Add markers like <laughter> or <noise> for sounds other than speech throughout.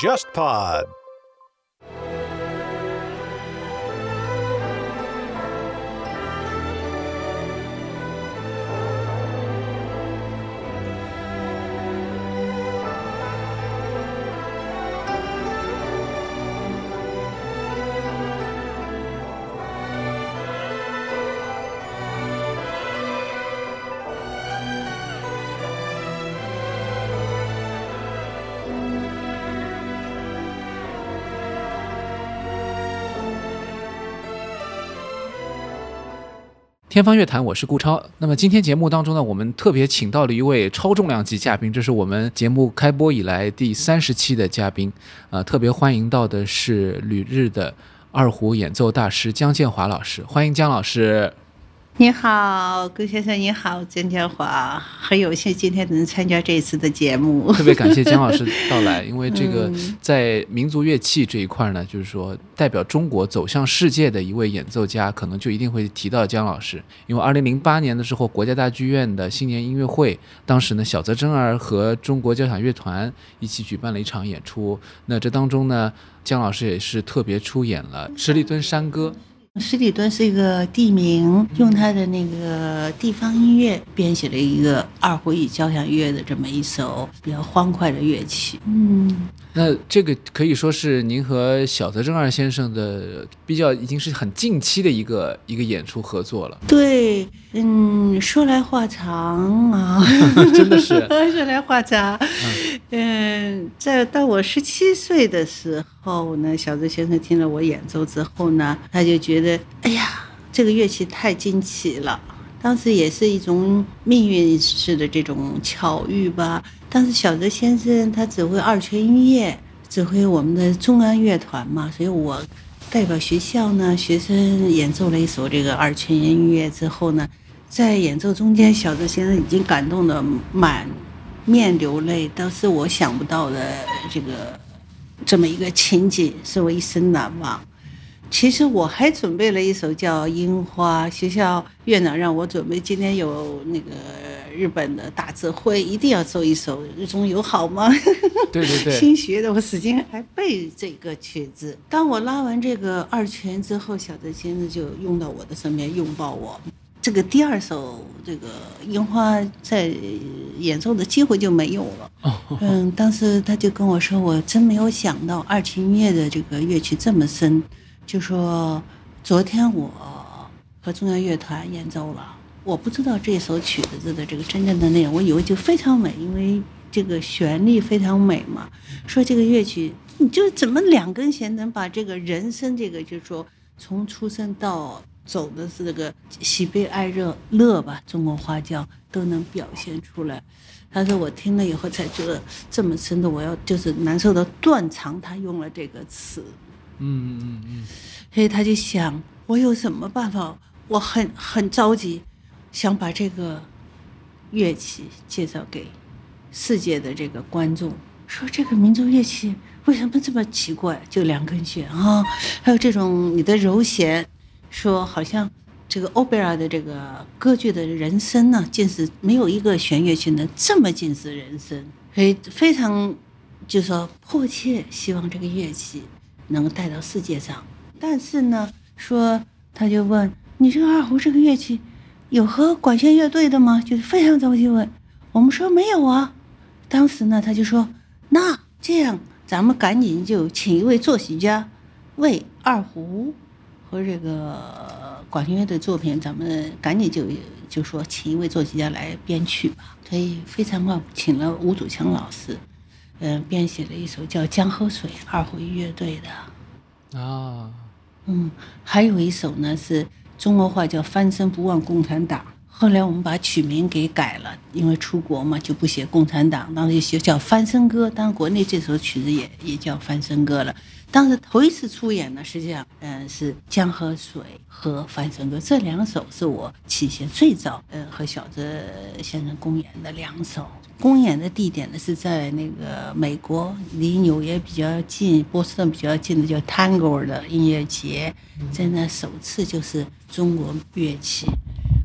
JustPod。天方乐坛，我是顾超。那么今天节目当中呢，我们特别请到了一位超重量级嘉宾，这是我们节目开播以来第三十期的嘉宾，呃，特别欢迎到的是旅日的二胡演奏大师姜建华老师，欢迎姜老师。你好，顾先生，你好，姜建华，很有幸今天能参加这一次的节目。特别感谢姜老师到来，因为这个 <laughs> 在民族乐器这一块呢，就是说代表中国走向世界的一位演奏家，可能就一定会提到姜老师。因为二零零八年的时候，国家大剧院的新年音乐会，当时呢，小泽征儿和中国交响乐团一起举办了一场演出，那这当中呢，姜老师也是特别出演了《十里墩山歌》。十里墩是一个地名，用他的那个地方音乐编写了一个二胡与交响乐的这么一首比较欢快的乐曲。嗯，那这个可以说是您和小泽征二先生的比较已经是很近期的一个一个演出合作了。对，嗯，说来话长啊，<laughs> 真的是 <laughs> 说来话长。嗯，在到我十七岁的时候呢，小泽先生听了我演奏之后呢，他就觉得，哎呀，这个乐器太惊奇了。当时也是一种命运式的这种巧遇吧。当时小泽先生他指挥二泉音乐，指挥我们的中央乐团嘛，所以我代表学校呢，学生演奏了一首这个二泉音乐之后呢，在演奏中间，小泽先生已经感动的满。面流泪，都是我想不到的这个这么一个情景，是我一生难忘。其实我还准备了一首叫《樱花》，学校院长让我准备。今天有那个日本的大智慧，一定要奏一首《日中友好》吗？对 <laughs> 对对，新学的，我使劲还背这个曲子。当我拉完这个二泉之后，小泽先生就用到我的身边，拥抱我。这个第二首这个樱花在演奏的机会就没有了。嗯，当时他就跟我说：“我真没有想到二琴音乐的这个乐曲这么深。”就说昨天我和中央乐团演奏了，我不知道这首曲子的这个真正的内容，我以为就非常美，因为这个旋律非常美嘛。说这个乐曲，你就怎么两根弦能把这个人生这个，就是说从出生到。走的是这个喜悲哀乐乐吧，中国花轿都能表现出来。他说我听了以后才觉得这么深的，我要就是难受的断肠。他用了这个词，嗯嗯嗯，所以他就想我有什么办法？我很很着急，想把这个乐器介绍给世界的这个观众。说这个民族乐器为什么这么奇怪？就两根弦啊，<laughs> 还有这种你的柔弦。说好像这个欧贝尔的这个歌剧的人声呢，竟是没有一个弦乐器能这么近似人声，所以非常就说迫切希望这个乐器能带到世界上。但是呢，说他就问你这个二胡这个乐器有和管弦乐队的吗？就是非常着急问。我们说没有啊。当时呢，他就说那这样咱们赶紧就请一位作曲家为二胡。和这个管弦乐的作品，咱们赶紧就就说请一位作曲家来编曲吧。所以非常快，请了吴祖强老师，嗯，编写了一首叫《江河水》二胡乐队的。啊，嗯，还有一首呢，是中国话叫《翻身不忘共产党》。后来我们把曲名给改了，因为出国嘛就不写共产党，当时就写叫《翻身歌》。当然国内这首曲子也也叫《翻身歌》了。当时头一次出演呢，实际上，嗯，是《江河水》和《翻身歌》这两首是我起先最早，嗯，和小泽先生公演的两首。公演的地点呢是在那个美国，离纽约比较近，波士顿比较近的叫 Tango 的音乐节，在那首次就是中国乐器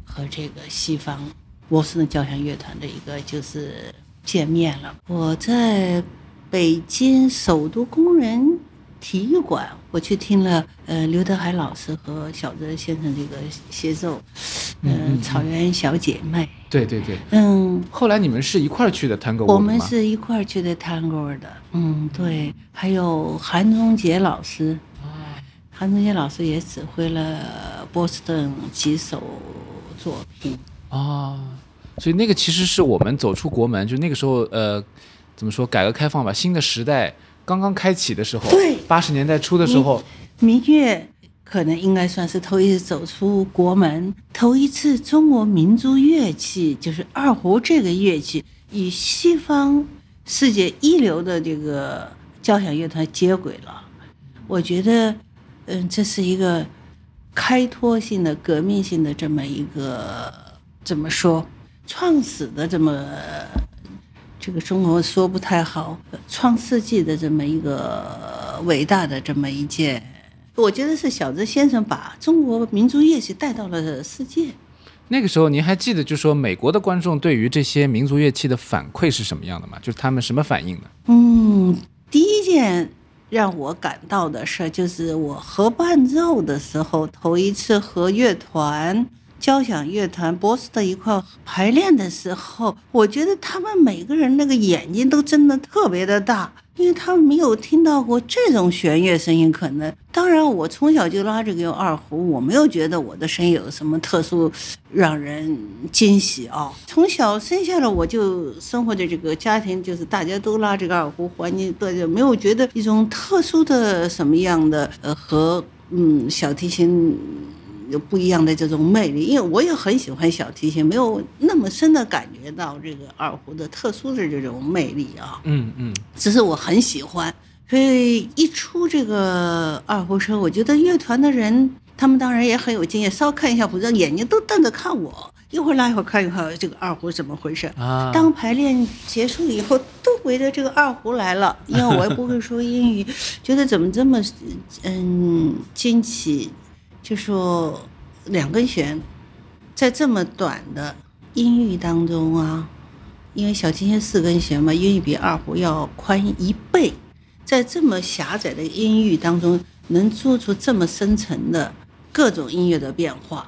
和这个西方波士顿交响乐团的一个就是见面了。我在北京首都工人体育馆，我去听了呃刘德海老师和小泽先生这个协奏，嗯，草原小姐妹，对对对。嗯，后来你们是一块儿去的 Tango，我们是一块儿去的 Tango 的，嗯，对，还有韩中杰老师，韩中杰老师也指挥了波士顿几首作品。啊，所以那个其实是我们走出国门，就那个时候，呃，怎么说，改革开放吧，新的时代刚刚开启的时候，对，八十年代初的时候，民乐可能应该算是头一次走出国门，头一次中国民族乐器就是二胡这个乐器与西方世界一流的这个交响乐团接轨了。我觉得，嗯，这是一个开拓性的、革命性的这么一个怎么说，创始的这么这个中国说不太好，创世纪的这么一个伟大的这么一件。我觉得是小泽先生把中国民族乐器带到了世界。那个时候您还记得，就说美国的观众对于这些民族乐器的反馈是什么样的吗？就是他们什么反应呢？嗯，第一件让我感到的事儿，就是我合伴奏的时候，头一次和乐团、交响乐团波士的一块儿排练的时候，我觉得他们每个人那个眼睛都睁得特别的大，因为他们没有听到过这种弦乐声音。可能，当然我从小就拉这个二胡，我没有觉得我的声音有什么特殊让人惊喜啊。从小生下来我就生活在这个家庭，就是大家都拉这个二胡，环境大家没有觉得一种特殊的什么样的呃和嗯小提琴有不一样的这种魅力，因为我也很喜欢小提琴，没有那么深的感觉到这个二胡的特殊的这种魅力啊。嗯嗯，只是我很喜欢，所以一出这个二胡声，我觉得乐团的人他们当然也很有经验，稍看一下谱子，眼睛都瞪着看我，一会儿拉一会儿看一会儿这个二胡怎么回事。啊，当排练结束以后，都围着这个二胡来了，因为我也不会说英语，觉得怎么这么嗯惊奇，就说两根弦在这么短的音域当中啊，因为小提琴四根弦嘛，音域比二胡要宽一倍，在这么狭窄的音域当中，能做出这么深沉的各种音乐的变化。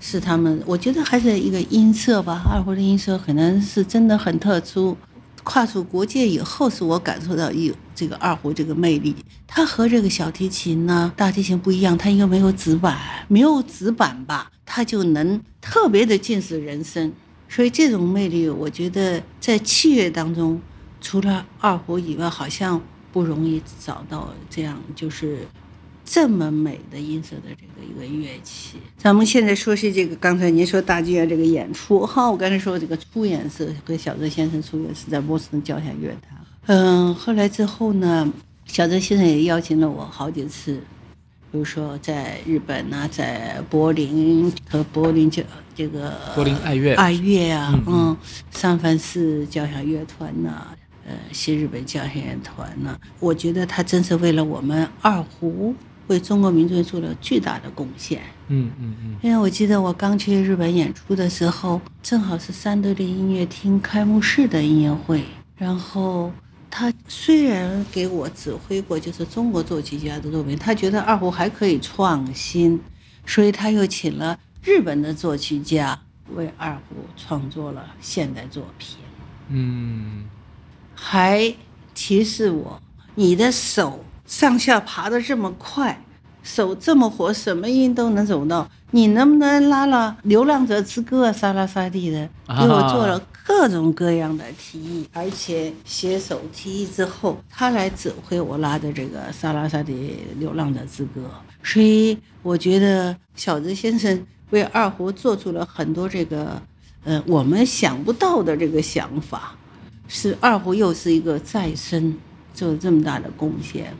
是他们，我觉得还是一个音色吧，二胡的音色可能是真的很特殊。跨出国界以后，是我感受到有这个二胡这个魅力。它和这个小提琴呢、大提琴不一样，它应该没有指板，没有指板吧，它就能特别的近似人声。所以这种魅力，我觉得在器乐当中，除了二胡以外，好像不容易找到这样就是这么美的音色的这个一个乐器。咱们现在说是这个，刚才您说大剧院这个演出哈，我刚才说这个初演是和小泽先生初演是在波士顿交响乐团。嗯，后来之后呢，小泽先生也邀请了我好几次，比如说在日本呐、在柏林和柏林这这个柏林爱乐爱乐啊，嗯三藩市交响乐团呐、呃，新日本交响乐团呐、我觉得他真是为了我们二胡，为中国民族做了巨大的贡献。嗯嗯嗯，因为我记得我刚去日本演出的时候，正好是三得利音乐厅开幕式的音乐会，然后他虽然给我指挥过就是中国作曲家的作品，他觉得二胡还可以创新，所以他又请了日本的作曲家为二胡创作了现代作品。嗯，还提示我，你的手上下爬的这么快，手这么活，什么音都能走到，你能不能拉拉《流浪者之歌》沙拉沙蒂的，给我做了各种各样的提议，而且携手提议之后，他来指挥我拉的这个沙拉沙蒂《流浪者之歌》，所以我觉得小泽先生为二胡做出了很多这个，呃，我们想不到的这个想法。是二胡又是一个再生，做了这么大的贡献。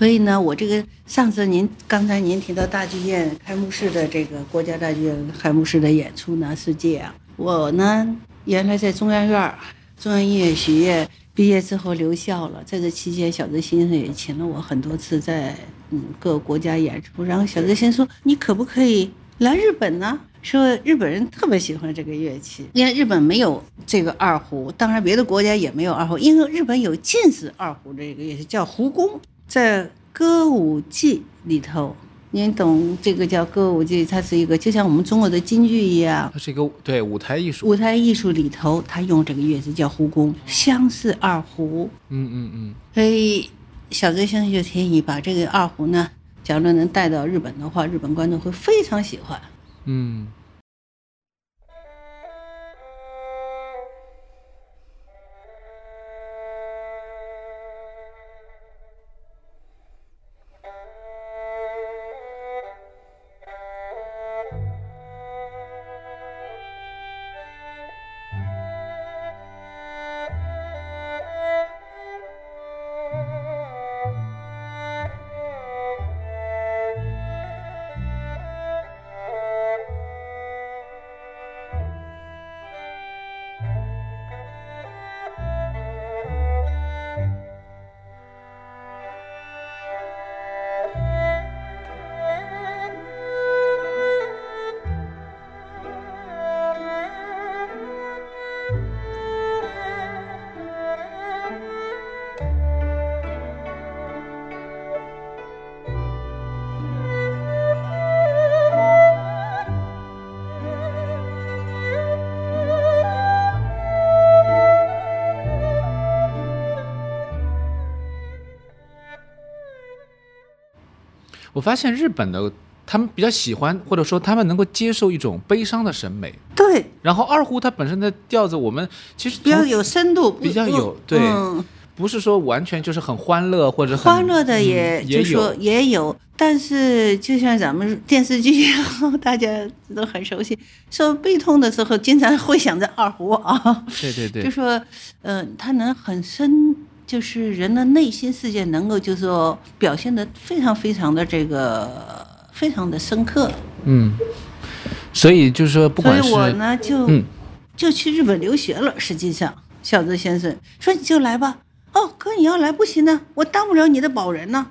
所以呢，我这个上次您刚才您提到大剧院开幕式的这个国家大剧院开幕式的演出呢，是这样。我呢原来在中央院中央音乐学院毕业之后留校了，在这期间，小泽先生也请了我很多次在嗯各国家演出。然后小泽先生说：“你可不可以来日本呢？说日本人特别喜欢这个乐器，因为日本没有这个二胡，当然别的国家也没有二胡，因为日本有近似二胡这个乐器叫胡弓，在歌舞伎里头。您懂这个叫歌舞伎，它是一个就像我们中国的京剧一样，它是一个对舞台艺术。舞台艺术里头，它用这个乐器叫胡弓，相似二胡。嗯嗯嗯。所以小泽先生就建议把这个二胡呢，假如能带到日本的话，日本观众会非常喜欢。嗯。我发现日本的他们比较喜欢，或者说他们能够接受一种悲伤的审美。对。然后二胡它本身的调子，我们其实比较有深度，比较有对，不是说完全就是很欢乐或者很欢乐的，也就说也有。但是就像咱们电视剧，<laughs> 大家都很熟悉，说悲痛的时候经常会想着二胡啊。对对对。就说，嗯，它能很深。就是人的内心世界能够，就是说表现的非常非常的这个非常的深刻。嗯，所以就是说，不管是我呢，就就去日本留学了。实际上，小泽先生说你就来吧。哦，哥你要来不行呢，我当不了你的保人呢。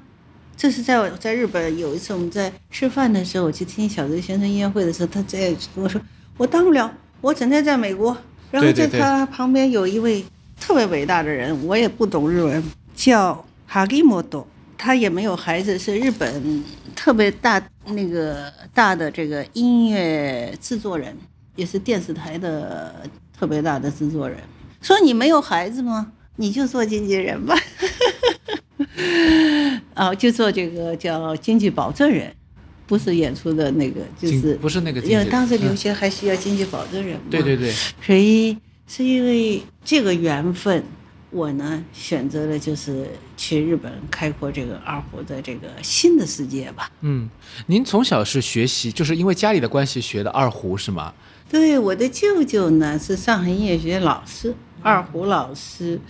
这是在在日本有一次我们在吃饭的时候，我去听小泽先生音乐会的时候，他在跟我说，我当不了，我整天在美国。然后在他旁边有一位。特别伟大的人，我也不懂日文，叫哈基莫多，他也没有孩子，是日本特别大那个大的这个音乐制作人，也是电视台的特别大的制作人。说你没有孩子吗？你就做经纪人吧，<laughs> 哦，就做这个叫经济保证人，不是演出的那个，就是不是那个，因为当时留学还需要经济保证人嘛。对对对，所以。是因为这个缘分，我呢选择了就是去日本开阔这个二胡的这个新的世界吧。嗯，您从小是学习，就是因为家里的关系学的二胡是吗？对，我的舅舅呢是上海音乐学院老师，二胡老师。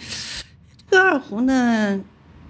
这个二胡呢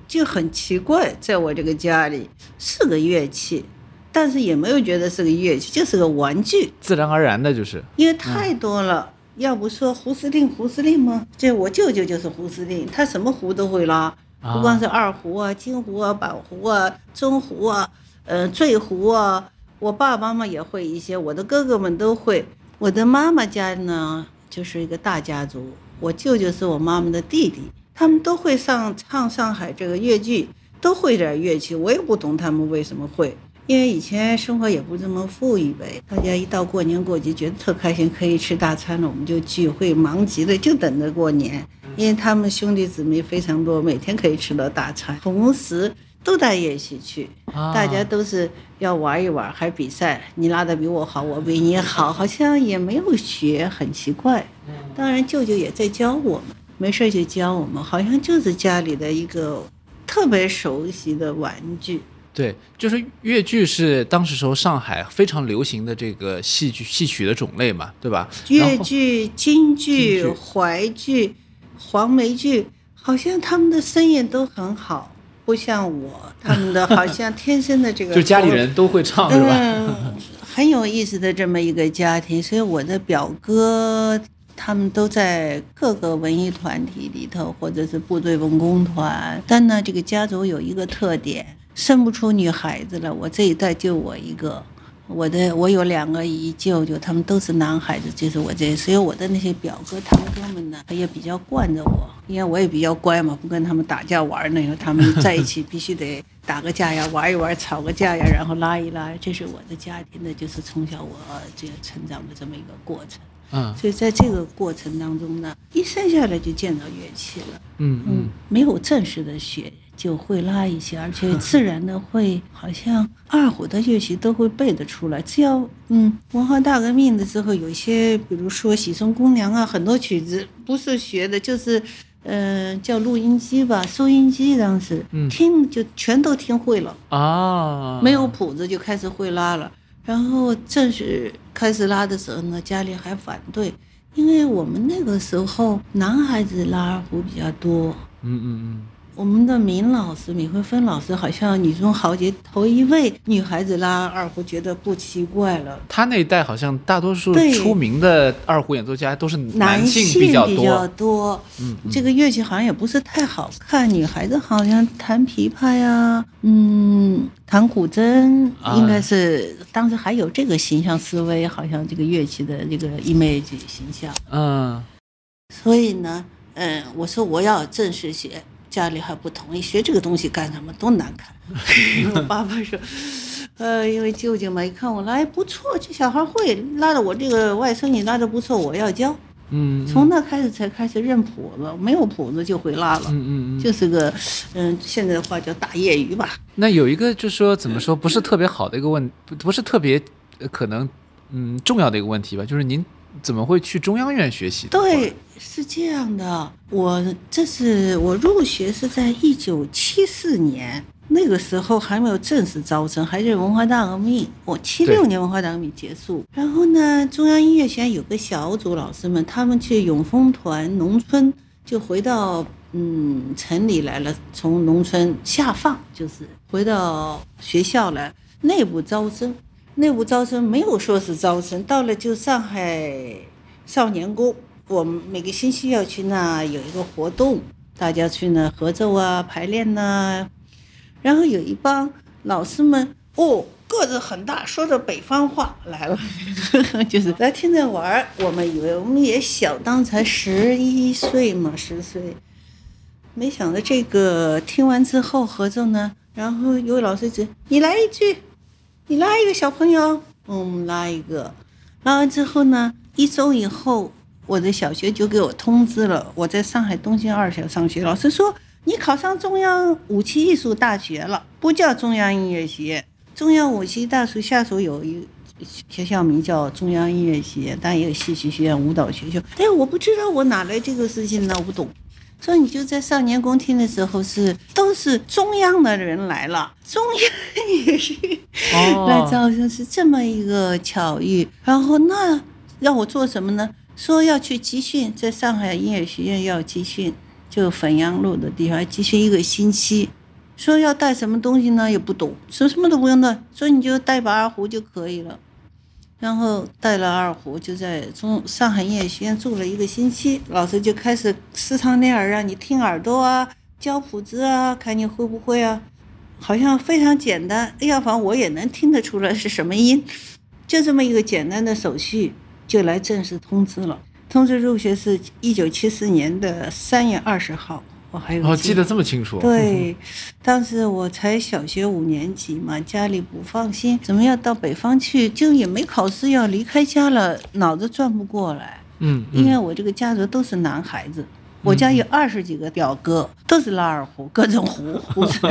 就很奇怪，在我这个家里是个乐器，但是也没有觉得是个乐器，就是个玩具，自然而然的就是，因为太多了。要不说胡司令，胡司令吗？这我舅舅就是胡司令，他什么胡都会拉，不光是二胡啊、金胡啊、板胡啊、中胡啊、呃、坠胡啊。我爸爸妈妈也会一些，我的哥哥们都会。我的妈妈家呢，就是一个大家族，我舅舅是我妈妈的弟弟，他们都会上唱上海这个越剧，都会点乐器，我也不懂他们为什么会。因为以前生活也不这么富裕呗，大家一到过年过节觉得特开心，可以吃大餐了，我们就聚会，忙极了就等着过年。因为他们兄弟姊妹非常多，每天可以吃到大餐，同时都带乐器去，大家都是要玩一玩，还比赛，你拉的比我好，我比你好，好像也没有学，很奇怪。当然舅舅也在教我们，没事就教我们，好像就是家里的一个特别熟悉的玩具。对，就是越剧是当时时候上海非常流行的这个戏剧戏曲的种类嘛，对吧？越剧、京剧、淮剧、黄梅剧，好像他们的声音都很好，不像我，他们的好像 <laughs> 天生的这个。就家里人都会唱是吧？嗯，很有意思的这么一个家庭，所以我的表哥他们都在各个文艺团体里头，或者是部队文工团。但呢，这个家族有一个特点。生不出女孩子了，我这一代就我一个，我的我有两个姨舅舅，他们都是男孩子，就是我这，所以我的那些表哥堂哥们呢，也比较惯着我，因为我也比较乖嘛，不跟他们打架玩呢，因为他们在一起必须得打个架呀，玩一玩，吵个架呀，然后拉一拉，这是我的家庭的，就是从小我这个成长的这么一个过程。嗯。所以在这个过程当中呢，一生下来就见到乐器了。嗯嗯。嗯，没有正式的学就会拉一些，而 <laughs> 且自然的会，好像二胡的乐器都会背得出来。只要嗯，文化大革命的时候，有一些比如说《喜送姑娘》啊，很多曲子不是学的，就是。嗯、叫录音机吧，收音机当时、嗯听就全都听会了，啊，没有谱子就开始会拉了。然后正式开始拉的时候呢，家里还反对，因为我们那个时候男孩子拉二胡比较多，嗯嗯嗯我们的闵老师、闵慧芬老师好像女中豪杰头一位女孩子拉二胡，觉得不奇怪了。她那一代好像大多数出名的二胡演奏家都是男性比较较多。嗯嗯这个乐器好像也不是太好看，女孩子好像弹琵琶呀，嗯，弹古筝，啊应该是当时还有这个形象思维，好像这个乐器的这个 image 形象。嗯所以呢，嗯，我说我要正式学，家里还不同意，学这个东西干什么？多难看。<laughs> 我爸爸说，呃，因为舅舅嘛，一看我拉，哎，不错，这小孩会拉的，我这个外孙女拉的不错，我要教。嗯，从那开始才开始认谱子，没有谱子就会拉了，嗯嗯嗯。就是个，嗯，现在的话叫大业余吧。那有一个就是说怎么说不是特别好的一个问，不不是特别呃可能嗯重要的一个问题吧，就是您怎么会去中央院学习？对，是这样的，我这是我入学是在一九七四年，那个时候还没有正式招生，还是文化大革命。我七六年文化大革命结束，然后呢，中央音乐学院有个小组老师们，他们去永丰团农村，就回到嗯城里来了，从农村下放，就是回到学校来内部招生。内部招生没有说是招生，到了就上海少年宫，我们每个星期要去那有一个活动，大家去那合奏啊、排练呐、然后有一帮老师们，哦，个子很大，说着北方话来了，<laughs> 就是来听着玩儿。我们以为我们也小，当才十一岁嘛，十岁。没想到这个听完之后合奏呢，然后有位老师指你来一句，你拉一个小朋友，嗯，拉一个，拉完之后呢，一周以后，我的小学就给我通知了，我在上海东京二小上学，老师说你考上中央武器艺术大学了，不叫中央音乐学院，中央武器大学下属有一学校名叫中央音乐学院，但也有戏曲学院、舞蹈学校。哎，我不知道我哪来这个事情呢？我不懂。说你就在少年宫听的时候是都是中央的人来了，中央也是哦来招生，是这么一个巧遇。然后那让我做什么呢？说要去集训，在上海音乐学院要集训，就汾阳路的地方集训一个星期。说要带什么东西呢？也不懂，说什么都不用带，说你就带把二胡就可以了。然后带了二胡，就在中上海音乐学院住了一个星期，老师就开始时常练耳，让你听耳朵啊，教谱子啊，看你会不会啊，好像非常简单。哎呀，反正我也能听得出来是什么音，就这么一个简单的手续，就来正式通知了。通知入学是一九七四年的三月二十号，我还有哦，记得这么清楚。对，当时我才小学五年级嘛，家里不放心，怎么要到北方去？就也没考试，要离开家了，脑子转不过来。嗯，因为嗯我这个家族都是男孩子，我家有二十几个表哥，都是拉二胡，各种胡胡子，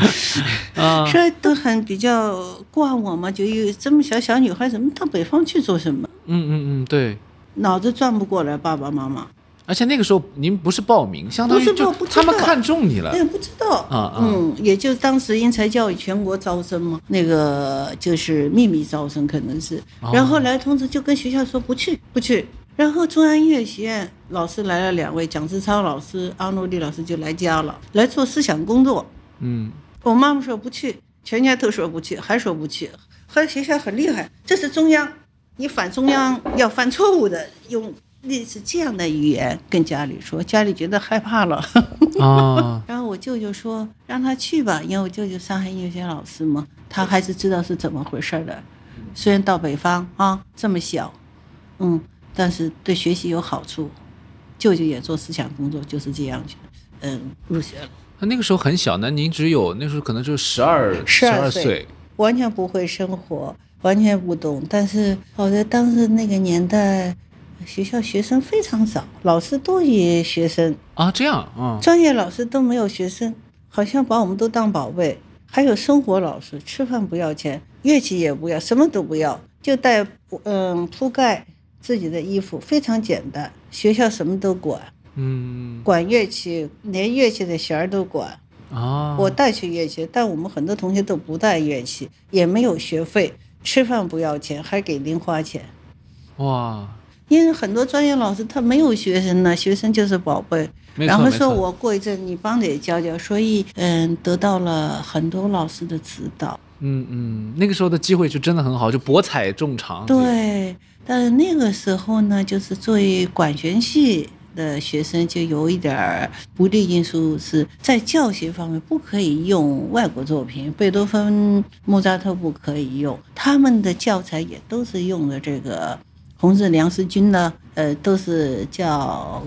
<laughs> 啊，所以都很比较惯我嘛。就有这么小小女孩，怎么到北方去做什么？嗯嗯嗯，对。脑子转不过来，爸爸妈妈。而且那个时候您不是报名，相当于就他们看中你了哎，。不知道啊啊嗯，也就当时英才教育全国招生嘛，那个就是秘密招生，可能是。哦然后来通知，就跟学校说不去，不去。然后中央音乐学院老师来了两位，蒋志超老师、阿诺丽老师就来家了，来做思想工作。嗯我妈妈说不去，全家都说不去，还说不去。后来学校很厉害，这是中央，你反中央要犯错误的，用类似这样的语言跟家里说，家里觉得害怕了。啊，<laughs> 然后我舅舅说让他去吧，因为我舅舅上海音乐学院老师嘛，他还是知道是怎么回事儿的，虽然到北方啊这么小，嗯，但是对学习有好处。舅舅也做思想工作，就是这样，嗯，入学了。他那个时候很小那，您只有那时候可能就十二十二岁，完全不会生活，完全不懂。但是好在当时那个年代，学校学生非常少，老师多于学生啊，这样啊，专业老师都没有学生，好像把我们都当宝贝。还有生活老师，吃饭不要钱，乐器也不要，什么都不要，就带嗯铺盖自己的衣服，非常简单。学校什么都管，嗯，管乐器，连乐器的弦儿都管。啊，我带去乐器，但我们很多同学都不带乐器，也没有学费，吃饭不要钱，还给零花钱。哇，因为很多专业老师他没有学生呢，学生就是宝贝。然后说我过一阵你帮着也教教，所以嗯，得到了很多老师的指导。嗯嗯，那个时候的机会就真的很好，就博采众长。对，但是那个时候呢，就是作为管弦系的学生，就有一点儿不利因素是在教学方面不可以用外国作品，贝多芬、莫扎特不可以用，他们的教材也都是用的这个红色梁思军呢，呃，都是叫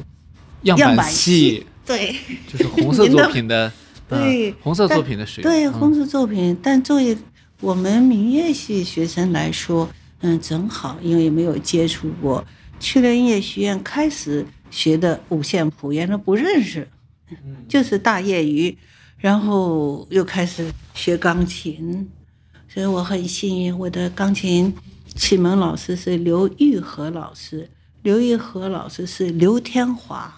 样样板戏对。就是红色作品的，<laughs> 对。嗯红色作品的使用。对嗯。红色作品，但作为我们民乐系学生来说，嗯，正好，因为没有接触过，去了音乐学院开始学的五线谱，原来不认识，就是大业余，然后又开始学钢琴，所以我很幸运，我的钢琴启蒙老师是刘玉和老师，刘玉和老师是刘天华。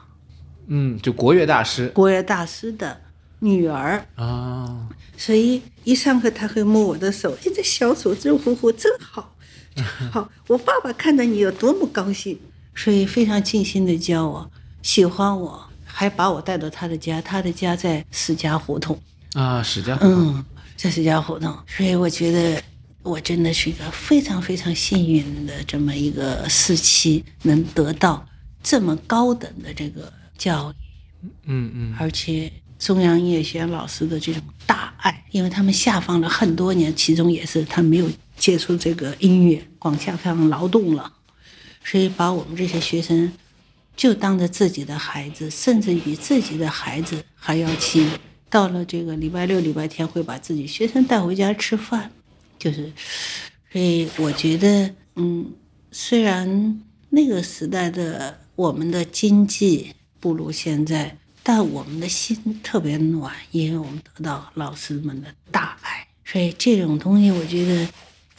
嗯，就国乐大师。国乐大师的女儿。啊，所以一上课他会摸我的手，哎，这小手真乎乎，真好，真好。我爸爸看到你有多么高兴，所以非常尽心的教我，喜欢我，还把我带到他的家，他的家在史家胡同，啊，史家，嗯，在史家胡同，所以我觉得我真的是一个非常非常幸运的这么一个时期，能得到这么高等的这个教育。嗯嗯，而且中央音乐学院老师的这种大爱，因为他们下放了很多年，其中也是他没有接触这个音乐，光下放劳动了，所以把我们这些学生就当着自己的孩子，甚至比自己的孩子还要亲。到了这个礼拜六、礼拜天，会把自己学生带回家吃饭，就是，所以我觉得，嗯，虽然那个时代的我们的经济不如现在，但我们的心特别暖，因为我们得到老师们的大爱，所以这种东西，我觉得，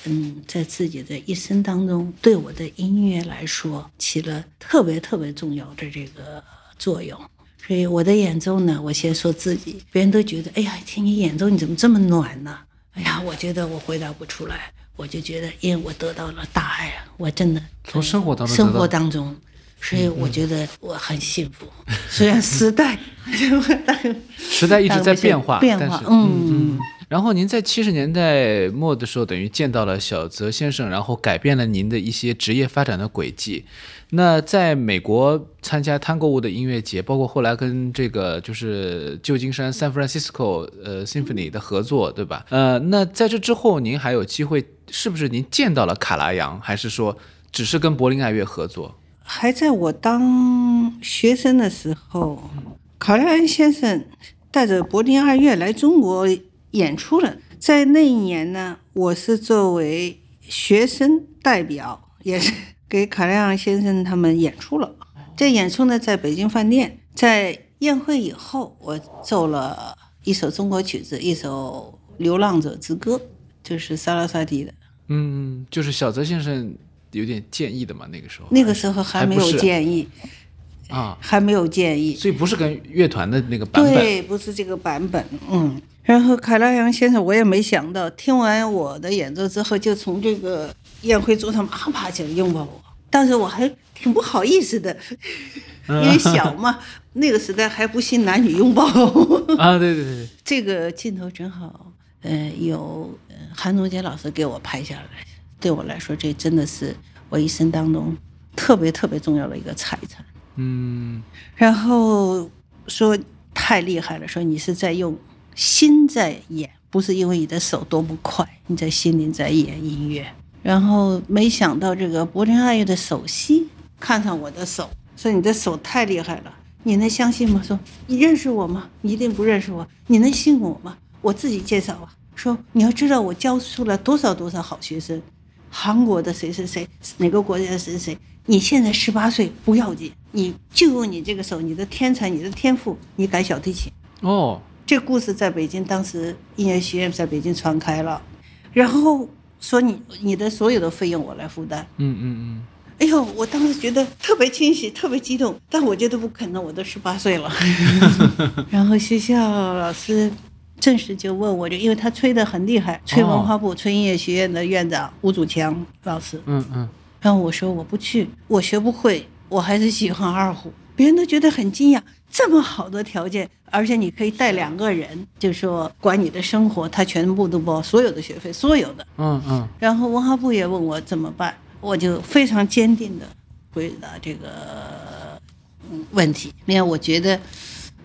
嗯，在自己的一生当中，对我的音乐来说起了特别特别重要的这个作用。所以我的演奏呢，我先说自己，别人都觉得，哎呀，听你演奏你怎么这么暖呢？哎呀，我觉得我回答不出来，我就觉得，因为我得到了大爱啊，我真的从生活当中生活当中，所以我觉得我很幸福。虽然时代，<laughs> 时代一直在变化，变化嗯，然后您在七十年代末的时候，等于见到了小泽先生，然后改变了您的一些职业发展的轨迹。那在美国参加 Tango 的音乐节，包括后来跟这个就是旧金山 San Francisco 呃 Symphony 的合作，对吧？呃，那在这之后，您还有机会，是不是您见到了卡拉扬，还是说只是跟柏林爱乐合作？还在我当学生的时候，卡莱安先生带着柏林爱乐来中国演出了。在那一年呢，我是作为学生代表，也是给卡莱昂先生他们演出了。这演出呢，在北京饭店，在宴会以后，我奏了一首中国曲子，一首《流浪者之歌》，就是萨拉萨蒂的。嗯，就是小泽先生有点建议的嘛，那个时候。那个时候还没有建议，啊，还没有建议。所以不是跟乐团的那个版本。对，不是这个版本，嗯。然后卡拉扬先生，我也没想到，听完我的演奏之后，就从这个宴会桌上啪啪起来拥抱我。当时我还挺不好意思的，因为小嘛，<laughs> 那个时代还不兴男女拥抱。<laughs> 啊，对对对对，这个镜头正好，呃，有呃韩中杰老师给我拍下来，对我来说，这真的是我一生当中特别特别重要的一个财产。嗯然后说太厉害了，说你是在用心在演，不是因为你的手多么快，你在心里在演音乐。然后没想到这个柏林爱乐的首席看上我的手，说你的手太厉害了，你能相信吗？说你认识我吗？你一定不认识我，你能信我吗？我自己介绍啊。说你要知道我教出了多少多少好学生，韩国的谁谁谁，哪个国家的谁谁谁。你现在十八岁不要紧，你就用你这个手，你的天才，你的天赋，你改小提琴。哦，这故事在北京当时音乐学院在北京传开了，然后说你你的所有的费用我来负担。嗯嗯嗯，哎呦，我当时觉得特别惊喜，特别激动，但我觉得不可能，我都十八岁了。<laughs> 然后学校老师正式就问我，就因为他吹得很厉害，吹文化部、吹音乐学院的院长吴祖强老师。嗯嗯，然后我说我不去，我学不会，我还是喜欢二胡。别人都觉得很惊讶，这么好的条件，而且你可以带两个人，就说管你的生活，他全部都包，所有的学费，所有的。嗯嗯，然后文化部也问我怎么办，我就非常坚定的回答这个嗯问题，因为我觉得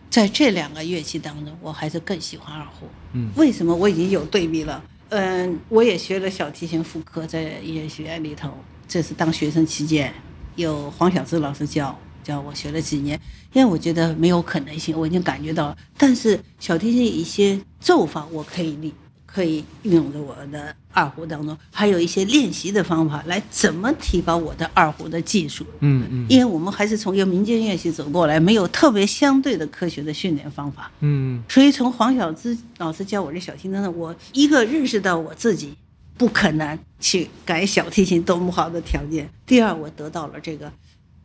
在这两个乐器当中，我还是更喜欢二胡。嗯为什么？我已经有对比了。嗯，我也学了小提琴副科，在音乐学院里头，这是当学生期间，有黄小志老师教教我学了几年，因为我觉得没有可能性，我已经感觉到了。但是小提琴一些奏法我可以立，可以运用在我的二胡当中，还有一些练习的方法来怎么提高我的二胡的技术。嗯嗯因为我们还是从一个民间乐器走过来，没有特别相对的科学的训练方法。嗯所以从黄小芝老师教我这小提琴呢，我一个认识到我自己不可能去改小提琴多么好的条件；第二，我得到了这个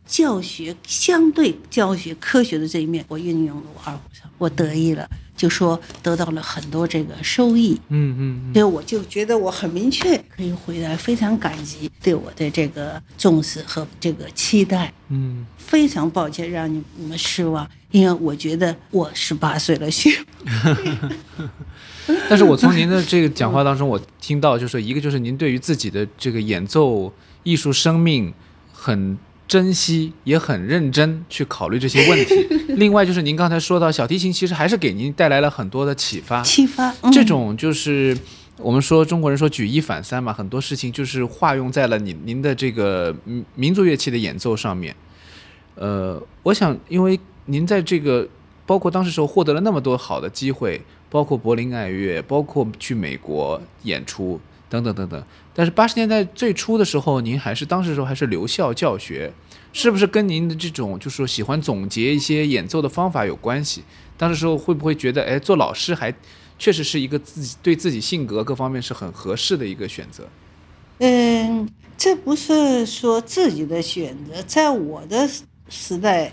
教学相对教学科学的这一面，我运用了我二胡上，我得意了，就说得到了很多这个收益。嗯嗯所以我就觉得我很明确可以回来，非常感激对我的这个重视和这个期待。嗯非常抱歉让你你们失望，因为我觉得我十八岁了，学嗯。<laughs> 但是我从您的这个讲话当中，我听到就是一个就是您对于自己的这个演奏艺术生命很珍惜，也很认真去考虑这些问题。<laughs> 另外就是您刚才说到小提琴，其实还是给您带来了很多的启发。启发。嗯这种就是我们说中国人说举一反三嘛，很多事情就是化用在了您您的这个民民族乐器的演奏上面。呃，我想，因为您在这个包括当时时候获得了那么多好的机会，包括柏林爱乐，包括去美国演出等等等等。但是八十年代最初的时候，您还是当时时候还是留校教学，是不是跟您的这种就是说喜欢总结一些演奏的方法有关系？当时时候会不会觉得，哎，做老师还确实是一个自己对自己性格各方面是很合适的一个选择？嗯，这不是说自己的选择，在我的时时代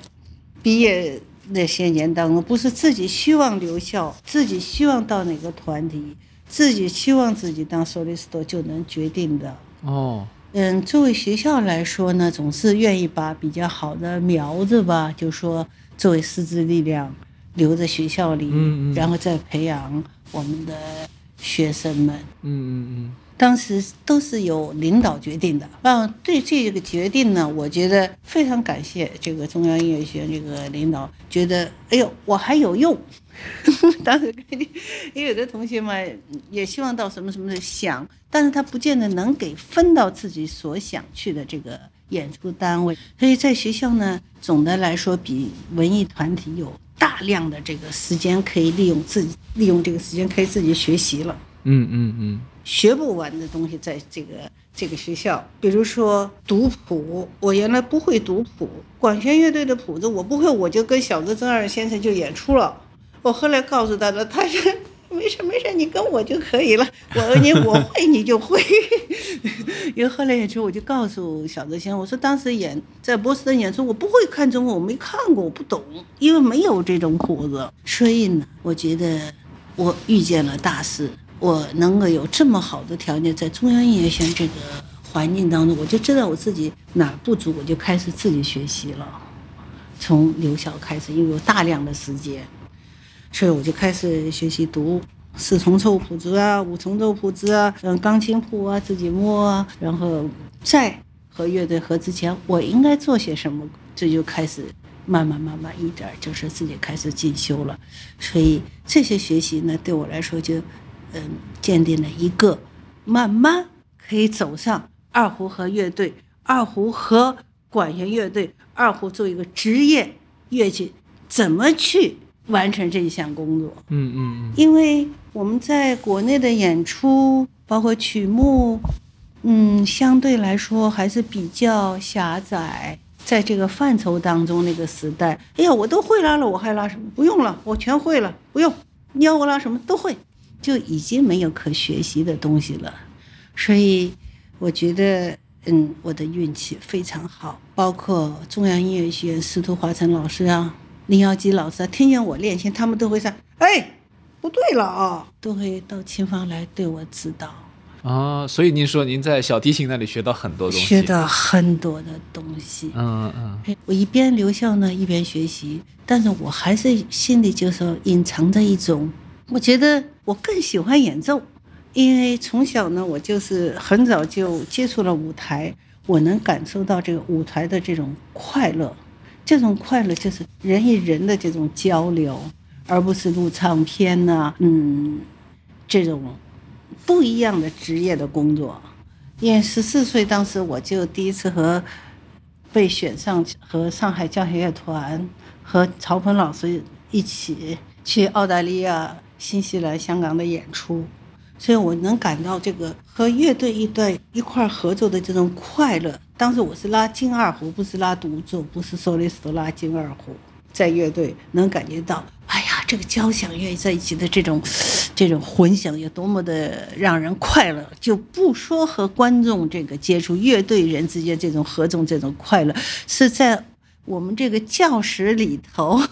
毕业那些年当中，不是自己希望留校，自己希望到哪个团体，自己期望自己当 solist 就能决定的。哦，嗯，作为学校来说呢，总是愿意把比较好的苗子吧，就说作为师资力量留在学校里，嗯嗯然后再培养我们的学生们。嗯嗯嗯当时都是由领导决定的。嗯，对这个决定呢，我觉得非常感谢这个中央音乐学院这个领导，觉得哎呦我还有用。<laughs> 当时肯定，也有的同学嘛也希望到什么什么的想，但是他不见得能给分到自己所想去的这个演出单位。所以在学校呢，总的来说比文艺团体有大量的这个时间可以利用自己，利用这个时间可以自己学习了。嗯嗯嗯学不完的东西，在这个这个学校，比如说读谱，我原来不会读谱，管弦乐队的谱子我不会，我就跟小泽征二先生就演出了。我后来告诉他的，他说 <laughs> 没事没事，你跟我就可以了，我你 <laughs> 我会你就会。<laughs> 因为后来演出，我就告诉小泽先，我说当时演在波士顿演出，我不会看中文，我没看过，我不懂，因为没有这种谱子，所以呢，我觉得我遇见了大师。我能够有这么好的条件，在中央音乐学院这个环境当中，我就知道我自己哪不足，我就开始自己学习了。从留校开始，因为有大量的时间，所以我就开始学习读四重奏谱子啊、五重奏谱子啊、嗯钢琴谱啊，自己摸啊，然后在和乐队合之前，我应该做些什么，这就开始慢慢慢慢一点就是自己开始进修了。所以这些学习呢，对我来说就。嗯，奠定了一个慢慢可以走上二胡和乐队，二胡和管弦乐队，二胡做一个职业乐器，怎么去完成这一项工作？嗯嗯因为我们在国内的演出，包括曲目，嗯，相对来说还是比较狭窄。在这个范畴当中，那个时代，哎呀，我都会拉了，我还拉什么？不用了，我全会了，不用。你要我拉什么都会，就已经没有可学习的东西了。所以，我觉得，嗯，我的运气非常好，包括中央音乐学院司徒华成老师啊、林耀基老师啊，听见我练琴，他们都会说：“哎，不对了啊！”都会到琴房来对我指导，嗯，啊，所以您说您在小提琴那里学到很多东西，学到很多的东西。嗯嗯哎我一边留校呢，一边学习，但是我还是心里就是隐藏着一种，我觉得我更喜欢演奏，因为从小呢，我就是很早就接触了舞台，我能感受到这个舞台的这种快乐，这种快乐就是人与人的这种交流，而不是录唱片呐、嗯，这种不一样的职业的工作。因为十四岁当时我就第一次和被选上和上海交响乐团和曹鹏老师一起去澳大利亚、新西兰、香港的演出，所以我能感到这个和乐队一段一块合作的这种快乐。当时我是拉京二胡，不是拉独奏，不是 solist 拉京二胡，在乐队能感觉到，哎呀，这个交响乐在一起的这种这种混响有多么的让人快乐，就不说和观众这个接触，乐队人之间这种合纵这种快乐，是在我们这个教室里头，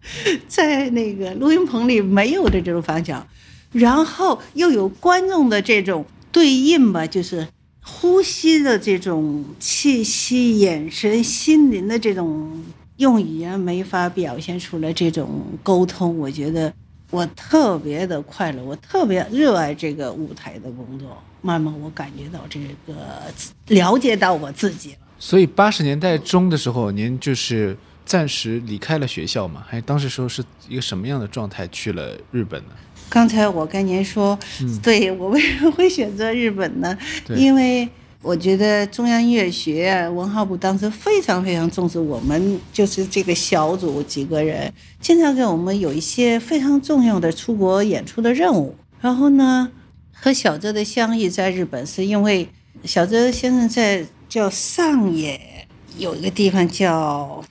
<laughs> 在那个录音棚里没有的这种反响，然后又有观众的这种对应吧，就是呼吸的这种气息、眼神、心灵的这种用语言没法表现出来这种沟通，我觉得我特别的快乐，我特别热爱这个舞台的工作。慢慢我感觉到这个了解到我自己。所以八十年代中的时候，您就是暂时离开了学校嘛？还当时时候是一个什么样的状态去了日本呢？刚才我跟您说，对我为什么会选择日本呢？因为我觉得中央音乐学院文化部当时非常非常重视我们，就是这个小组几个人，经常给我们有一些非常重要的出国演出的任务。然后呢，和小泽的相遇在日本，是因为小泽先生在叫上野有一个地方叫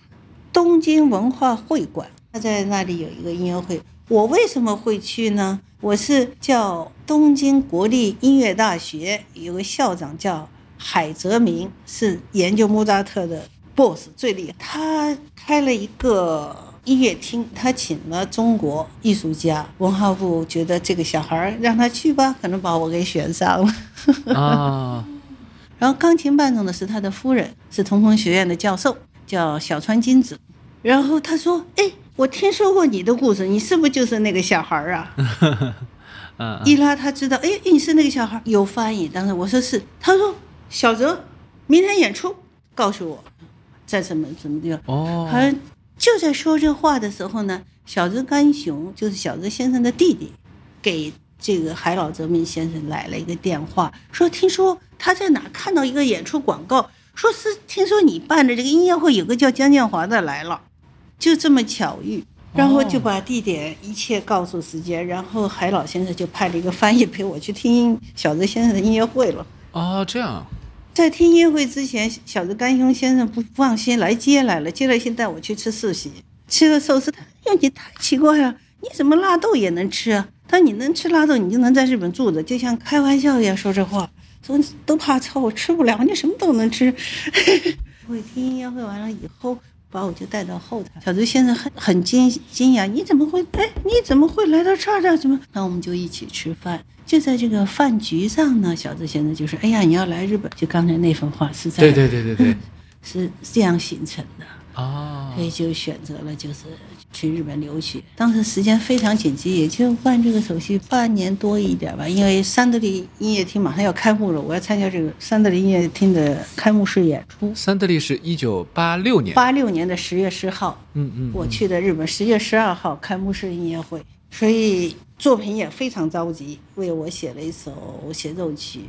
东京文化会馆，他在那里有一个音乐会。我为什么会去呢？我是叫东京国立音乐大学有个校长叫海泽明，是研究莫扎特的 boss 最厉害。他开了一个音乐厅，他请了中国艺术家，文化部觉得这个小孩儿让他去吧，可能把我给选上了。啊，<laughs> 然后钢琴伴奏的是他的夫人，是同风学院的教授，叫小川金子。然后他说：“哎，我听说过你的故事，你是不是就是那个小孩儿啊？” <laughs> 嗯一拉他知道，哎，你是那个小孩儿，有翻译。当时我说是，他说小泽明天演出，告诉我在什么什么地方。哦，好像就在说这话的时候呢，小泽干雄就是小泽先生的弟弟，给这个海老泽明先生来了一个电话，说听说他在哪看到一个演出广告，说是听说你办的这个音乐会有个叫江建华的来了，就这么巧遇。然后就把地点一切告诉时间，然后海老先生就派了一个翻译陪我去听小泽先生的音乐会了。哦，这样，在听音乐会之前，小泽干雄先生不放心来接来了，接来先带我去吃寿喜，吃了寿司，他说：“哟，你太奇怪了，你怎么辣豆也能吃啊？”他说：“你能吃辣豆，你就能在日本住着，就像开玩笑一样说这话，说都怕臭，我吃不了，你什么都能吃。”会听音乐会完了以后，把我就带到后台，小周先生很很惊惊讶，你怎么会？哎，你怎么会来到这儿的？怎么？那我们就一起吃饭。就在这个饭局上呢，小周先生就说：“哎呀，你要来日本，就刚才那番话是在对对对对对，<laughs> 是这样形成的，哦所，以就选择了就是去日本留学。当时时间非常紧急，也就办这个手续半年多一点吧，因为三得利音乐厅马上要开幕了，我要参加这个三得利音乐厅的开幕式演出。三得利是一九八六年，八六年的十月十号，嗯嗯，我去的日本，十月十二号开幕式音乐会，所以作品也非常着急，为我写了一首协奏曲。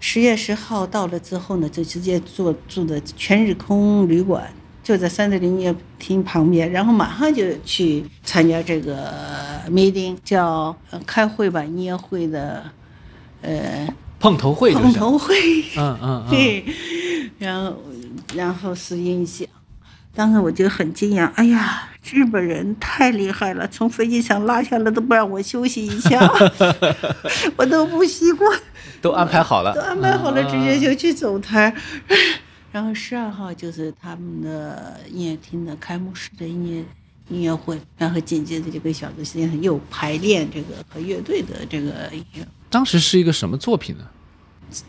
十月十号到了之后呢，就直接坐住的全日空旅馆，就在三德林音乐厅旁边，然后马上就去参加这个 meeting，叫呃开会吧音乐会的，呃碰头会就是，碰头会。嗯嗯嗯，<laughs> 对，然后然后是音响，当时我就很惊讶，哎呀，日本人太厉害了，从飞机上拉下来都不让我休息一下，<laughs> 我都不习惯，都安排好了，都安排好了，嗯直接就去走台。然后十二号就是他们的音乐厅的开幕式的音乐音乐会，然后紧接着这个小泽先生又排练这个和乐队的这个音乐，当时是一个什么作品呢？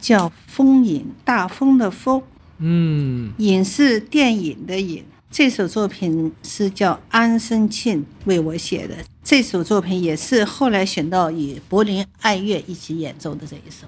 叫《风影》，大风的风。嗯影是电影的影。这首作品是叫安生庆为我写的，这首作品也是后来选到与柏林爱乐一起演奏的这一首。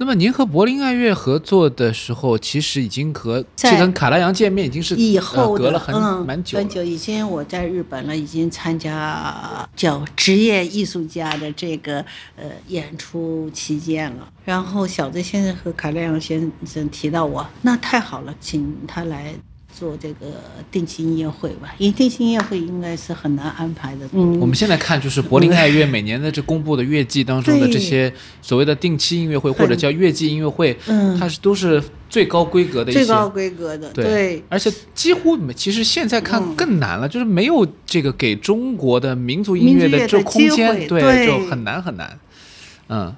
那么您和柏林爱乐合作的时候，其实已经和在这跟卡拉扬见面已经是以后隔了很、嗯蛮久了很久以前我在日本了，已经参加叫职业艺术家的这个呃演出期间了。然后小泽先生和卡拉扬先生提到我，那太好了，请他来做这个定期音乐会吧，因为定期音乐会应该是很难安排的。嗯，我们现在看，就是柏林爱乐每年的这公布的乐季当中的这些所谓的定期音乐会或者叫乐季音乐会，嗯。它是都是最高规格的一些，最高规格的，对，对。而且几乎没其实现在看嗯更难了，就是没有这个给中国的民族音乐的这空间，对，对。就很难很难。嗯，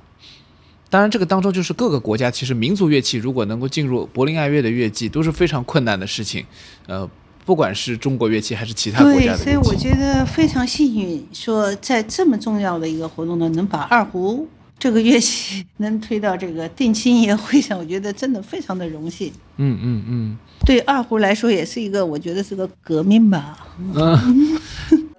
当然这个当中就是各个国家其实民族乐器如果能够进入柏林爱乐的乐季都是非常困难的事情，呃，不管是中国乐器还是其他国对，家的所以我，觉得非常幸运，说在这么重要的一个活动呢，能把二胡这个乐器能推到这个定期音乐会上，我觉得真的非常的荣幸。嗯嗯嗯对二胡来说，也是一个我觉得是个革命吧。嗯。<laughs>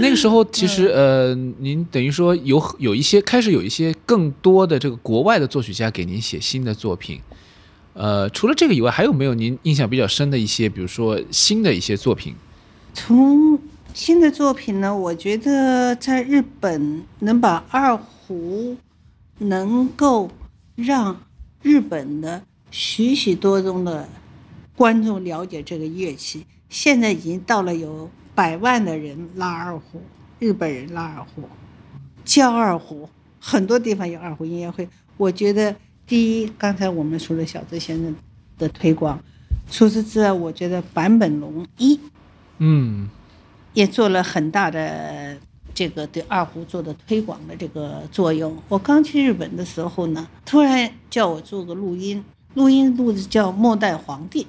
那那个时候，其实呃，您等于说有有一些开始有一些更多的这个国外的作曲家给您写新的作品，呃，除了这个以外，还有没有您印象比较深的一些，比如说新的一些作品？从新的作品呢，我觉得在日本能把二胡能够让日本的许许多多的观众了解这个乐器，现在已经到了有百万的人拉二胡，日本人拉二胡，教二胡，很多地方有二胡音乐会。我觉得第一，刚才我们说了小泽先生的推广，除此之外，我觉得坂本龙一。嗯也做了很大的这个对二胡做的推广的这个作用。我刚去日本的时候呢，突然叫我做个录音，录音录的叫《末代皇帝》，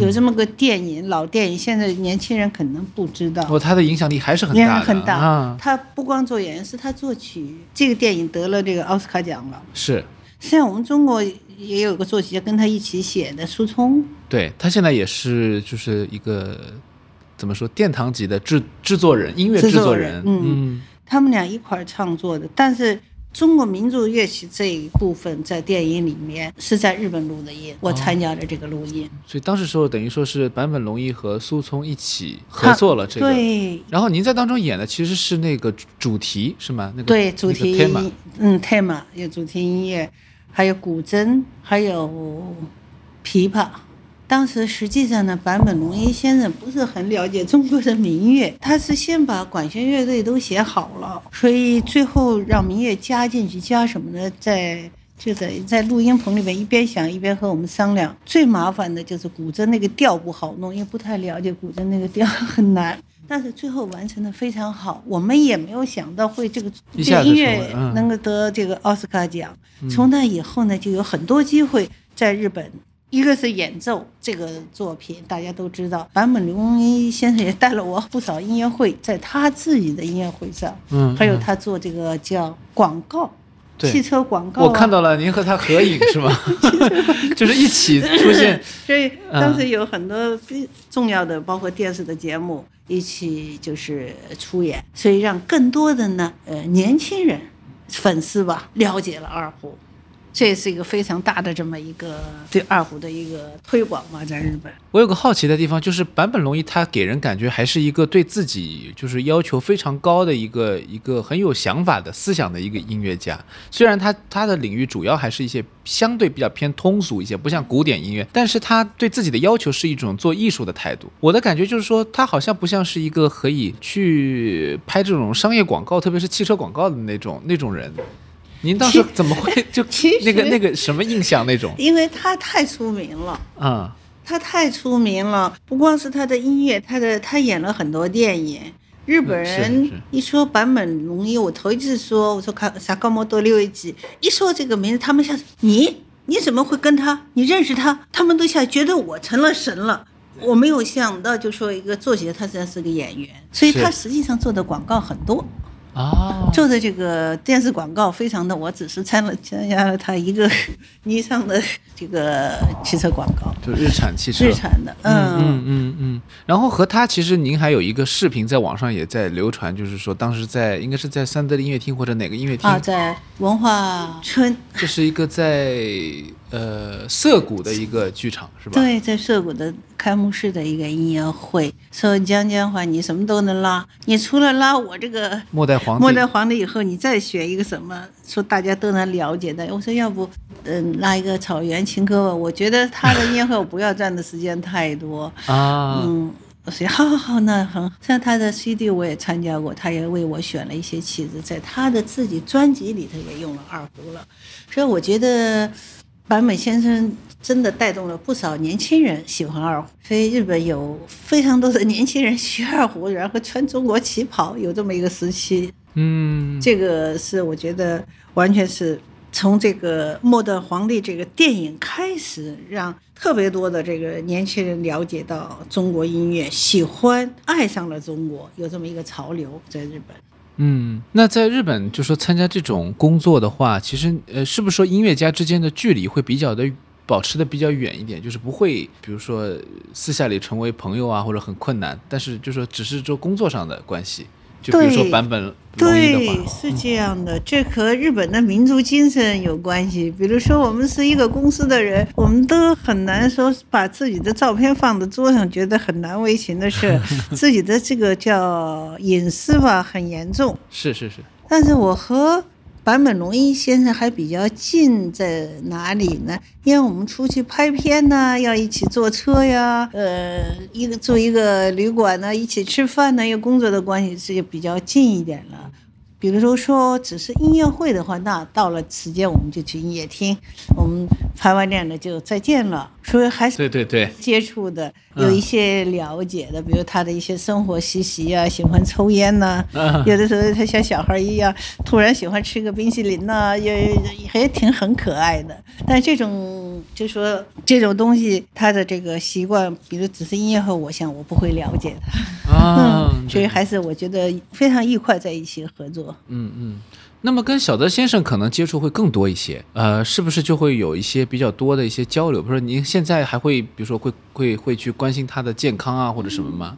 有这么个电影，老电影，现在年轻人可能不知道。哦，他的影响力还是很大的，很大。啊，他不光做演员，是他作曲。这个电影得了这个奥斯卡奖了。是。像我们中国也有个作曲家跟他一起写的苏聪，对他现在也是就是一个怎么说殿堂级的制制作人，音乐制作人，嗯，他们俩一块儿创作的。但是中国民族乐器这一部分在电影里面是在日本录的音，我参加了这个录音。所以当时时候等于说是坂本龙一和苏聪一起合作了这个。对。然后您在当中演的其实是那个主题是吗？那个对主题音，嗯，tema 有主题音乐。还有古筝，还有琵琶。当时实际上呢，坂本龙一先生不是很了解中国的民乐，他是先把管弦乐队都写好了，所以最后让民乐加进去，加什么呢？在就在在录音棚里面一边想一边和我们商量。最麻烦的就是古筝那个调不好弄，因为不太了解古筝那个调很难。<laughs> 但是最后完成的非常好，我们也没有想到会这个这音乐能够得这个奥斯卡奖。从那以后呢，就有很多机会在日本，一个是演奏这个作品，大家都知道，坂本龙一先生也带了我不少音乐会，在他自己的音乐会上，嗯，还有他做这个叫广告，汽车广告，我看到了您和他合影是吗？<laughs> 就是一起出现，<laughs> 所以当时有很多重要的，包括电视的节目。一起就是出演，所以让更多的呢，呃，年轻人粉丝吧了解了二胡。这也是一个非常大的这么一个对二胡的一个推广嘛，在日本。我有个好奇的地方，就是坂本龙一他给人感觉还是一个对自己就是要求非常高的一个一个很有想法的思想的一个音乐家。虽然他他的领域主要还是一些相对比较偏通俗一些，不像古典音乐，但是他对自己的要求是一种做艺术的态度。我的感觉就是说，他好像不像是一个可以去拍这种商业广告，特别是汽车广告的那种那种人。您当时怎么会 <laughs> 就那个那个什么印象那种？因为他太出名了啊，他太出名了。不光是他的音乐，他的他演了很多电影。日本人一说坂本龙一，我头一次说，我说看萨高摩多六一吉，一说这个名字，他们像你你怎么会跟他？你认识他？他们都想觉得我成了神了。我没有想到，就说一个作协，他实际上是个演员，所以他实际上做的广告很多。啊，做的这个电视广告非常的，我只是参了参加了他一个 <laughs> 尼桑的这个汽车广告，就日产汽车，日产的，嗯。嗯。嗯嗯。然后和他其实您还有一个视频在网上也在流传，就是说当时在应该是在三德的音乐厅或者哪个音乐厅。啊，在文化村，这是一个在。呃，涩谷的一个剧场是吧？对，在涩谷的开幕式的一个音乐会，说江江话，你什么都能拉，你除了拉我这个末代皇帝，末代皇帝以后，你再选一个什么，说大家都能了解的。我说要不，嗯，拉一个草原情歌吧。我觉得他的音乐会我不要占的时间太多啊。嗯，所以好好好，那很像他的 CD 我也参加过，他也为我选了一些曲子，在他的自己专辑里头也用了二胡了，所以我觉得。坂本先生真的带动了不少年轻人喜欢二胡，所以日本有非常多的年轻人学二胡，然后穿中国旗袍，有这么一个时期。嗯，这个是我觉得完全是从这个《末代皇帝》这个电影开始，让特别多的这个年轻人了解到中国音乐，喜欢爱上了中国，有这么一个潮流在日本。嗯，那在日本就说参加这种工作的话，其实呃，是不是说音乐家之间的距离会比较的保持的比较远一点，就是不会比如说私下里成为朋友啊，或者很困难，但是就说只是说工作上的关系。就比如说版本对，是这样的，这和日本的民族精神有关系。比如说，我们是一个公司的人，我们都很难说把自己的照片放在桌上，觉得很难为情的事，<laughs> 自己的这个叫隐私吧，很严重。是是是。但是我和。坂本龙一先生还比较近，在哪里呢？因为我们出去拍片呢，要一起坐车呀，呃，一个住一个旅馆呢，一起吃饭呢，有工作的关系，这就比较近一点了。比如说说只是音乐会的话，那到了时间我们就去音乐厅，我们拍完练了就再见了。所以还是对对对，接触的，有一些了解的，比如他的一些生活习习啊，喜欢抽烟呐、嗯有的时候他像小孩一样，突然喜欢吃个冰淇淋呐、也也挺很可爱的。但这种就说这种东西，他的这个习惯，比如只是音乐和，我想我不会了解他，啊，<laughs> 所以还是我觉得非常愉快在一起合作。嗯嗯。那么跟小泽先生可能接触会更多一些，呃，是不是就会有一些比较多的一些交流？比如说您现在还会，比如说会会会去关心他的健康啊，或者什么吗？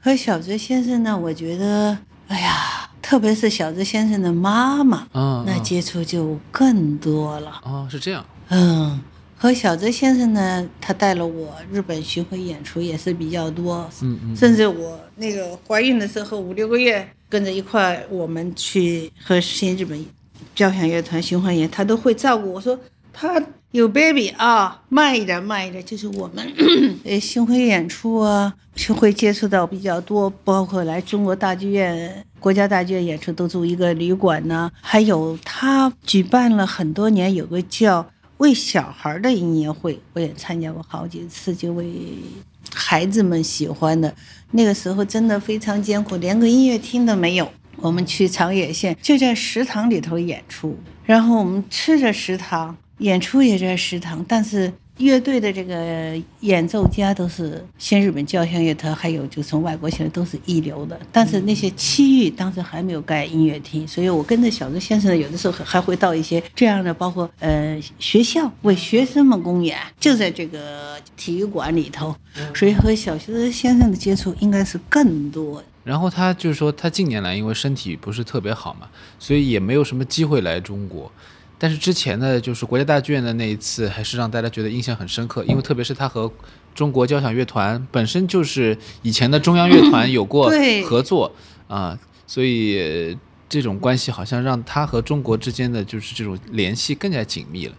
和小泽先生呢，我觉得，哎呀，特别是小泽先生的妈妈，嗯，那嗯接触就更多了。哦，是这样，嗯，和小泽先生呢，他带了我日本巡回演出也是比较多，嗯嗯甚至我那个怀孕的时候五六个月，跟着一块我们去和新日本交响乐团巡回演，他都会照顾我说他有 baby 啊，慢一点慢一点，就是我们 <coughs> 呃巡回演出啊，就会接触到比较多，包括来中国大剧院、国家大剧院演出都住一个旅馆呢，还有他举办了很多年，有个叫。为小孩的音乐会，我也参加过好几次，就为孩子们喜欢的。那个时候真的非常艰苦，连个音乐厅都没有。我们去长野县，就在食堂里头演出，然后我们吃着食堂，演出也在食堂，但是乐队的这个演奏家都是新日本交响乐团，还有就从外国请来都是一流的。但是那些区域当时还没有盖音乐厅，所以我跟着小泽先生有的时候还还会到一些这样的，包括呃学校为学生们公演，就在这个体育馆里头，所以和小泽先生的接触应该是更多。然后他就是说，他近年来因为身体不是特别好嘛，所以也没有什么机会来中国。但是之前呢，就是国家大剧院的那一次，还是让大家觉得印象很深刻，因为特别是他和中国交响乐团本身就是以前的中央乐团有过合作啊、所以呃这种关系好像让他和中国之间的就是这种联系更加紧密了。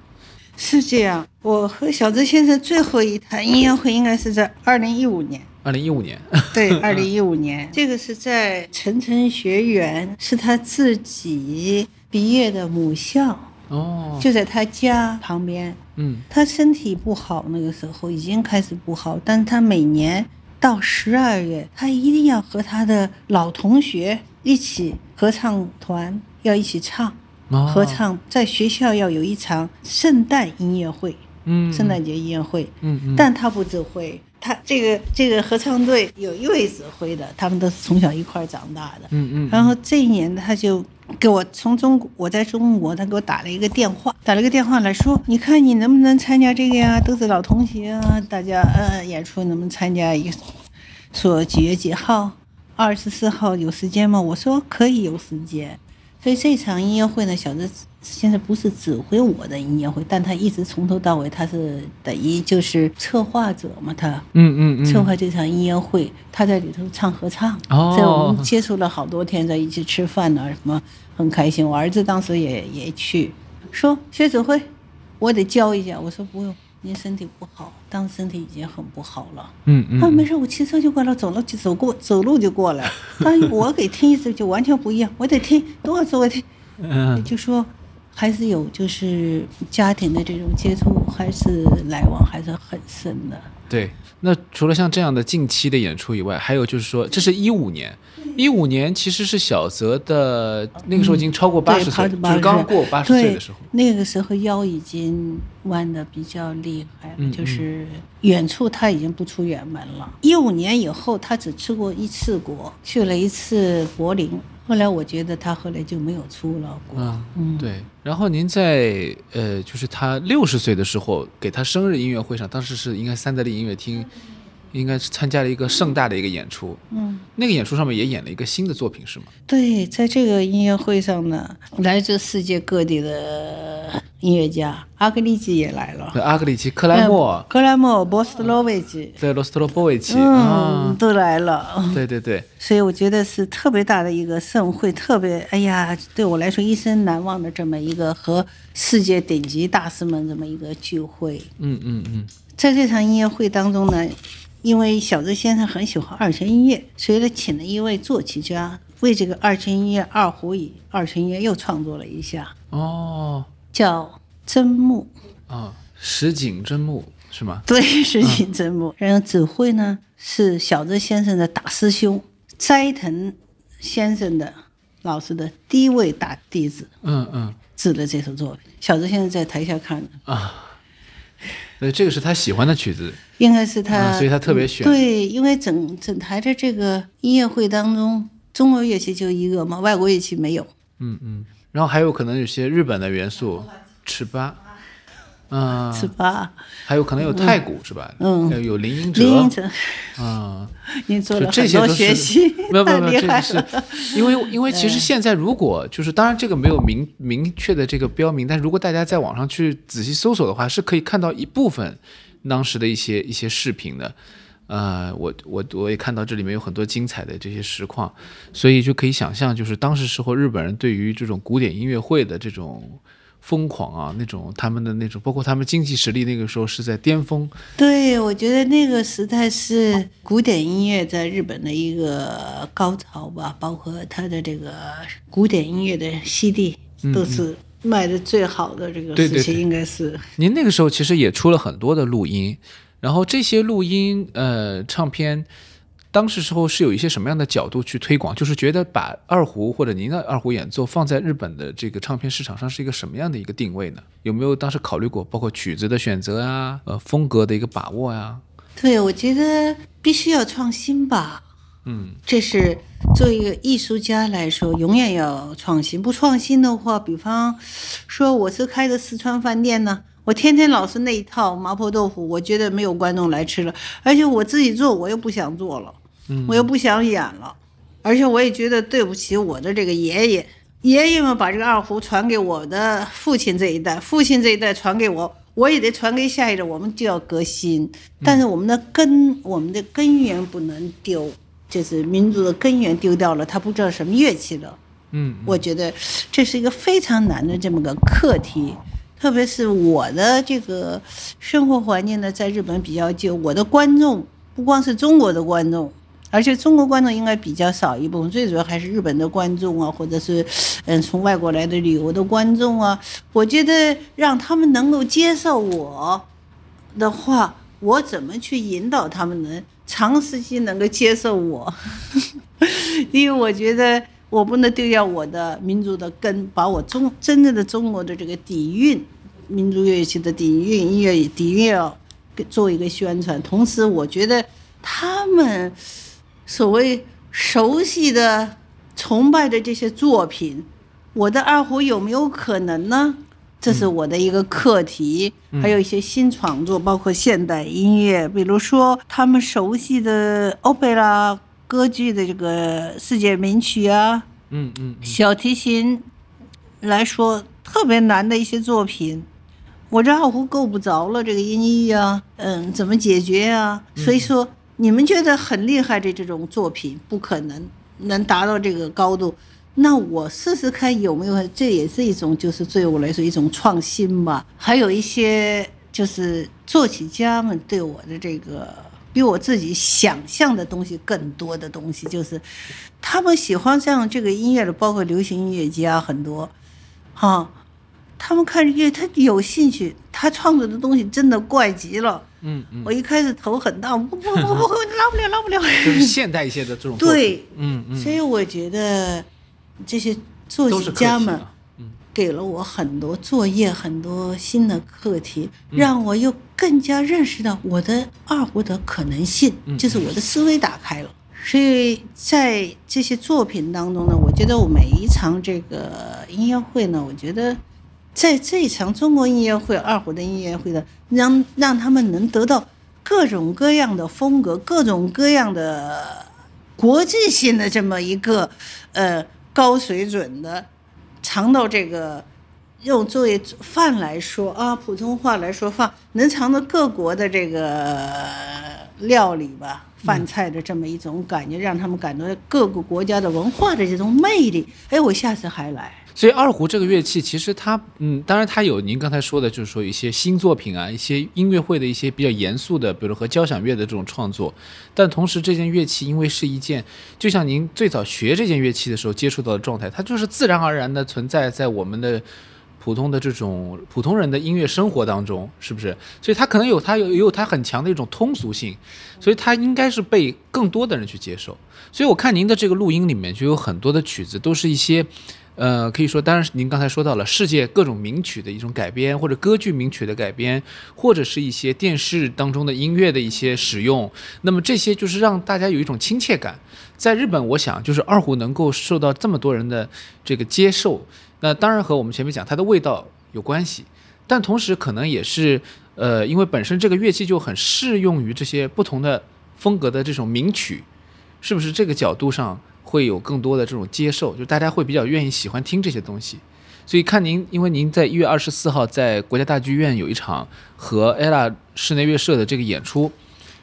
是这样，我和小泽先生最后一谈音乐会应该是在二零一五年。二零一五年，对，二零一五年，<laughs> 这个是在晨晨学园，是他自己毕业的母校，哦，就在他家旁边。嗯。他身体不好，那个时候已经开始不好，但是他每年到十二月，他一定要和他的老同学一起合唱团要一起唱，哦。合，唱在学校要有一场圣诞音乐会，嗯，圣诞节音乐会。嗯嗯，但他不指挥，他这个这个合唱队有一位指挥的，他们都是从小一块儿长大的。嗯嗯，然后这一年他就给我从中国，我在中国，他给我打了一个电话，打了个电话来说，你看你能不能参加这个呀？都是老同学啊，大家呃演出能不能参加一个？说几月几号？二十四号有时间吗？我说可以有时间。所以这场音乐会呢，小泽现在不是指挥我的音乐会，但他一直从头到尾他是等于就是策划者嘛，他。嗯嗯嗯，策划这场音乐会，他在里头唱合唱，哦所以我们接触了好多天，在一起吃饭呢、什么很开心。我儿子当时也也去，说薛指挥，我得教一下。我说不用，您身体不好，当时身体已经很不好了。嗯嗯，啊，没事，我骑车就过来，走了就走过，走路就过来。但我给听一次就完全不一样，我得听多少次我听，嗯就说还是有就是家庭的这种接触，还是来往还是很深的。对，那除了像这样的近期的演出以外，还有就是说，这是一五年，一五年其实是小泽的那个时候已经超过八十岁，88就是刚过八十岁的时候。那个时候腰已经弯的比较厉害了，嗯就是远处他已经不出远门了。一五年以后，他只出过一次国，去了一次柏林。后来我觉得他后来就没有出了国。嗯嗯，对。然后您在呃，就是他六十岁的时候，给他生日音乐会上，当时是应该三得利音乐厅，应该是参加了一个盛大的一个演出。嗯，那个演出上面也演了一个新的作品，是吗？对，在这个音乐会上呢，来自世界各地的音乐家，阿格里奇也来了，对阿格里奇、克莱默、克莱默、波斯特洛维奇，对罗斯特罗波维奇嗯，啊，都来了。对对对，所以我觉得是特别大的一个盛会，特别哎呀，对我来说一生难忘的这么一个和世界顶级大师们这么一个聚会。嗯嗯嗯，在这场音乐会当中呢，因为小泽先生很喜欢二泉音乐，所以他请了一位作曲家为这个二泉音乐二胡以二泉音乐又创作了一下，哦叫真木。啊，石井真木，是吗？对，石井真木。然后指挥呢是小泽先生的大师兄，斋藤先生的老师的第一位大弟子嗯嗯指的这首作品。小泽先生在台下看的，啊，对，这个是他喜欢的曲子，应该是他，啊所以他特别选对，因为整整台的这个音乐会当中，中国乐器就一个嘛，外国乐器没有。嗯嗯，然后还有可能有些日本的元素，尺八，嗯，尺八？还有可能有太鼓是吧？嗯有有林英哲，林英哲，啊，<laughs> 你做了很多这些学习，没有没有没有。因为因为 <laughs> 其实现在如果就是当然这个没有明明确的这个标明，但如果大家在网上去仔细搜索的话，是可以看到一部分当时的一些一些视频的。呃，我我我也看到这里面有很多精彩的这些实况，所以就可以想象，就是当时时候日本人对于这种古典音乐会的这种疯狂啊，那种他们的那种，包括他们经济实力那个时候是在巅峰，对，我觉得那个时代是古典音乐在日本的一个高潮吧，包括它的这个古典音乐的 CD 都是卖的最好的这个时期，对对对应该是。您那个时候其实也出了很多的录音，然后这些录音呃唱片，当时时候是有一些什么样的角度去推广？就是觉得把二胡或者您的二胡演奏放在日本的这个唱片市场上是一个什么样的一个定位呢？有没有当时考虑过，包括曲子的选择啊，呃风格的一个把握呀、对，我觉得必须要创新吧。嗯，这是作为一个艺术家来说，永远要创新。不创新的话，比方说我是开的四川饭店呢，我天天老是那一套麻婆豆腐，我觉得没有观众来吃了，而且我自己做我又不想做了，我又不想演了，而且我也觉得对不起我的这个爷爷。爷爷们把这个二胡传给我的父亲这一代，父亲这一代传给我，我也得传给下一代，我们就要革新。但是我们的根，我们的根源不能丢，就是民族的根源丢掉了，他不知道什么乐器了。嗯，我觉得这是一个非常难的这么个课题，特别是我的这个生活环境呢，在日本比较久，我的观众不光是中国的观众。而且中国观众应该比较少一部分，最主要还是日本的观众啊，或者是嗯从外国来的旅游的观众啊。我觉得让他们能够接受我的话，我怎么去引导他们能长时期能够接受我？<laughs> 因为我觉得我不能丢掉我的民族的根，把我中真正的中国的这个底蕴，民族乐器的底蕴、音乐底蕴要做一个宣传。同时，我觉得他们所谓熟悉的、崇拜的这些作品，我的二胡有没有可能呢？这是我的一个课题，还有一些新创作，包括现代音乐，比如说他们熟悉的欧贝拉歌剧的这个世界名曲啊，嗯嗯小提琴来说特别难的一些作品，我这二胡够不着了，这个音域啊，嗯，怎么解决啊？所以说，你们觉得很厉害的这种作品，不可能能达到这个高度。那我试试看有没有，这也是一种，就是对我来说一种创新吧。还有一些就是作曲家们对我的这个比我自己想象的东西更多的东西，就是他们喜欢上这个音乐的，包括流行音乐家很多，哈、他们看音乐他有兴趣，他创作的东西真的怪极了。嗯嗯，我一开始头很大，不不不不，拉不了拉不了。<laughs> 就是现代一些的这种对，嗯嗯，所以我觉得这些作曲家们嗯。给了我很多作业，很多新的课题，嗯。让我又更加认识到我的二胡的可能性，嗯。就是我的思维打开了。所以在这些作品当中呢，我觉得我每一场这个音乐会呢，我觉得在这一场中国音乐会、二胡的音乐会呢，让让他们能得到各种各样的风格、各种各样的国际性的这么一个呃高水准的，尝到这个用作为饭来说啊，普通话来说饭，能尝到各国的这个料理吧。饭菜的这么一种感觉，让他们感到各个国家的文化的这种魅力。哎，我下次还来。所以二胡这个乐器，其实它，嗯，当然它有您刚才说的，就是说一些新作品啊，一些音乐会的一些比较严肃的，比如和交响乐的这种创作。但同时，这件乐器因为是一件，就像您最早学这件乐器的时候接触到的状态，它就是自然而然的存在在我们的普通的这种普通人的音乐生活当中，是不是？所以它可能有它有也有它很强的一种通俗性，所以它应该是被更多的人去接受。所以我看您的这个录音里面就有很多的曲子都是一些。呃，可以说，当然您刚才说到了世界各种名曲的一种改编，或者歌剧名曲的改编，或者是一些电视当中的音乐的一些使用。那么这些就是让大家有一种亲切感。在日本，我想就是二胡能够受到这么多人的这个接受，那当然和我们前面讲它的味道有关系，但同时可能也是呃，因为本身这个乐器就很适用于这些不同的风格的这种名曲，是不是这个角度上？会有更多的这种接受，就大家会比较愿意喜欢听这些东西，所以看您，因为您在一月二十四号在国家大剧院有一场和 ella 室内乐社的这个演出，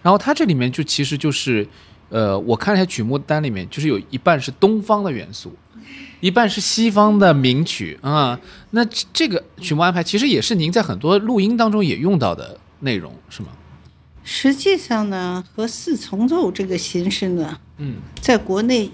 然后它这里面就其实就是，呃，我看了一下曲目单里面，就是有一半是东方的元素，一半是西方的名曲啊，那这个曲目安排其实也是您在很多录音当中也用到的内容，是吗？实际上呢，和四重奏这个形式呢，嗯，在国内。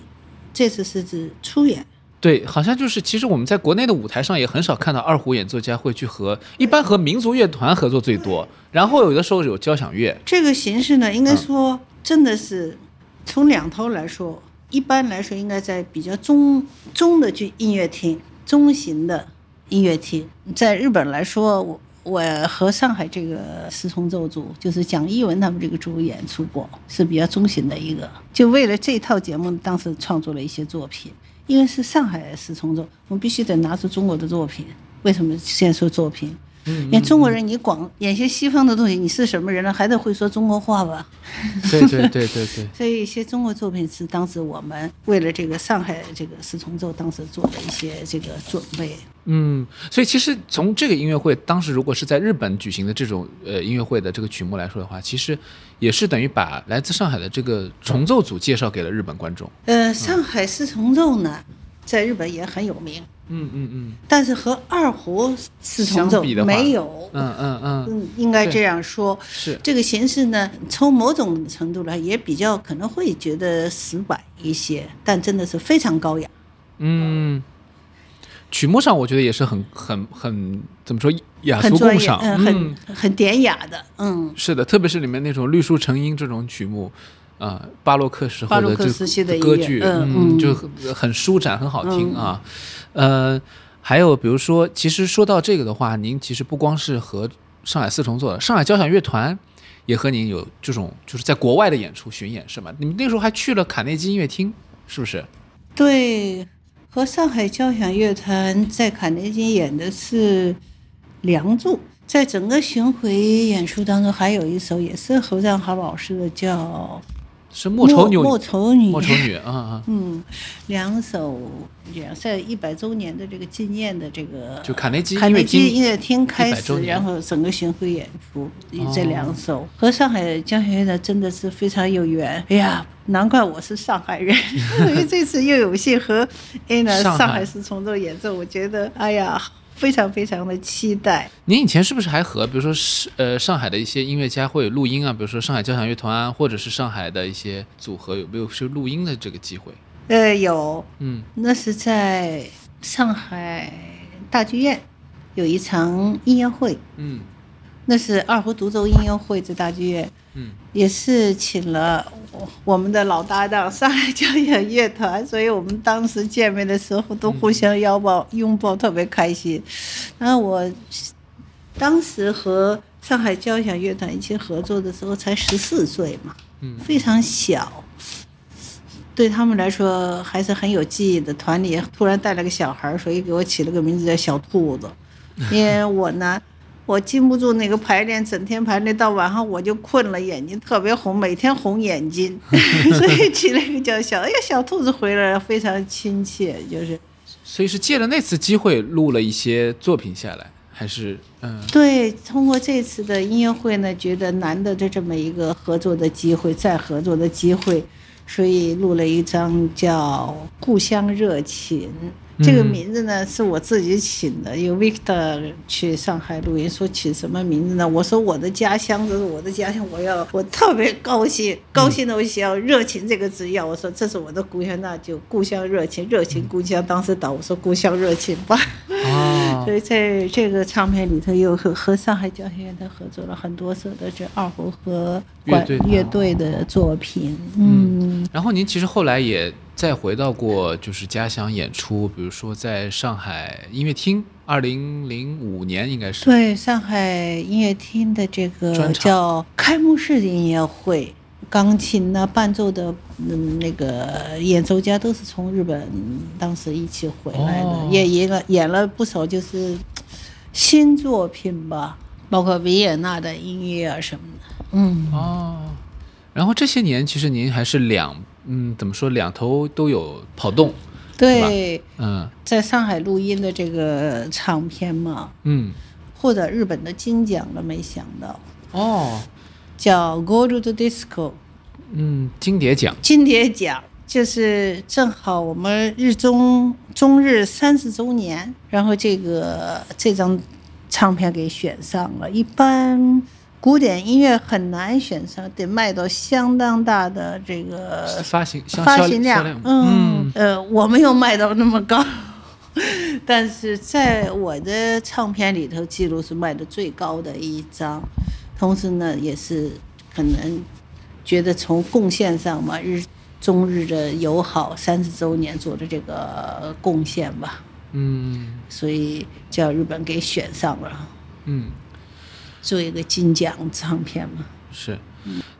这次是指出演，对，好像就是其实我们在国内的舞台上也很少看到二胡演奏家会去和一般和民族乐团合作最多，然后有的时候有交响乐。这个形式呢，应该说真的是从两头来说，一般来说应该在比较中中的剧音乐厅、中型的音乐厅，在日本来说我。我和上海这个四重奏组，就是蒋一文他们这个组演出过，是比较中型的一个。就为了这套节目，当时创作了一些作品。因为是上海四重奏，我们必须得拿出中国的作品。为什么先说作品？嗯，演中国人，你光演些西方的东西，你是什么人呢？还得会说中国话吧？对对对对对。<laughs> 所以一些中国作品是当时我们为了这个上海这个四重奏当时做的一些这个准备。嗯，所以其实从这个音乐会当时如果是在日本举行的这种呃音乐会的这个曲目来说的话，其实也是等于把来自上海的这个重奏组介绍给了日本观众。呃，上海四重奏呢，在日本也很有名。嗯嗯嗯，但是和二胡四重奏没有，嗯嗯嗯，应该这样说，是。这个形式呢，从某种程度来也比较可能会觉得死板一些，但真的是非常高雅。嗯，曲目上我觉得也是很很很怎么说雅俗共赏，嗯，很很典雅的，嗯，是的，特别是里面那种绿树成荫这种曲目。啊，巴洛克时候的这歌剧，嗯，就很舒展，很好听啊。呃，还有比如说，其实说到这个的话，您其实不光是和上海四重奏，上海交响乐团也和您有这种就是在国外的演出巡演是吗？你们那时候还去了卡内基音乐厅，是不是？对，和上海交响乐团在卡内基演的是《梁祝》。在整个巡回演出当中，还有一首也是侯占豪老师的，叫。是莫愁女，莫愁女，莫愁女啊啊！<laughs> 嗯，两首两在一百周年的这个纪念的这个，就卡内基卡内基音乐厅开始，然后整个巡回演出，这两首和上海交响乐团真的是非常有缘。哎呀，难怪我是上海人，<laughs> 因为这次又有幸和 Anna 上海市重奏演奏，我觉得哎呀。非常非常的期待。您以前是不是还和比如说是呃上海的一些音乐家会有录音啊？比如说上海交响乐团，或者是上海的一些组合，有没有是录音的这个机会？呃，有，嗯，那是在上海大剧院有一场音乐会，嗯，那是二胡独奏音乐会在大剧院，嗯，也是请了。我们的老搭档上海交响乐团，所以我们当时见面的时候都互相拥抱，拥抱特别开心。然后我当时和上海交响乐团一起合作的时候才十四岁嘛，嗯，非常小，对他们来说还是很有记忆的。团里突然带了个小孩，所以给我起了个名字叫小兔子，因为我呢。我禁不住那个排练，整天排练到晚上我就困了，眼睛特别红，每天红眼睛，<laughs> 所以起了一个叫小。哎呀，小兔子回来了，非常亲切，就是。所以是借了那次机会录了一些作品下来，还是嗯？对，通过这次的音乐会呢，觉得难得的这么一个合作的机会，再合作的机会，所以录了一张叫《故乡热情》。这个名字呢是我自己起的，因为 Victor 去上海录音，说起什么名字呢？我说我的家乡，这是我的家乡，我要我特别高兴，高兴的我想要热情这个字要，我说这是我的故乡，那就故乡热情，热情故乡。当时导我说故乡热情吧，所以，<laughs> 在这个唱片里头又和和上海交响乐团合作了很多首的这二胡和管乐队乐队的作品。嗯，然后您其实后来也再回到过就是家乡演出，比如说在上海音乐厅，二零零五年应该是。对，上海音乐厅的这个叫开幕式的音乐会，钢琴呢伴奏的嗯那个演奏家都是从日本当时一起回来的，哦也演了演了不少就是新作品吧，包括维也纳的音乐啊什么的。嗯，哦，然后这些年其实您还是两嗯怎么说两头都有跑动，对，嗯。在上海录音的这个唱片嘛，嗯。获得日本的金奖了，没想到。哦。叫 Gold Disco。嗯金蝶奖。金蝶奖，就是正好我们日中中日三十周年，然后这个这张唱片给选上了。一般古典音乐很难选上，得卖到相当大的这个发行发行量嗯呃，我没有卖到那么高，<laughs> 但是在我的唱片里头，记录是卖的最高的一张，同时呢，也是可能觉得从贡献上嘛，日中日的友好三十周年做的这个贡献吧，嗯。所以叫日本给选上了，嗯做一个金奖唱片嘛。是。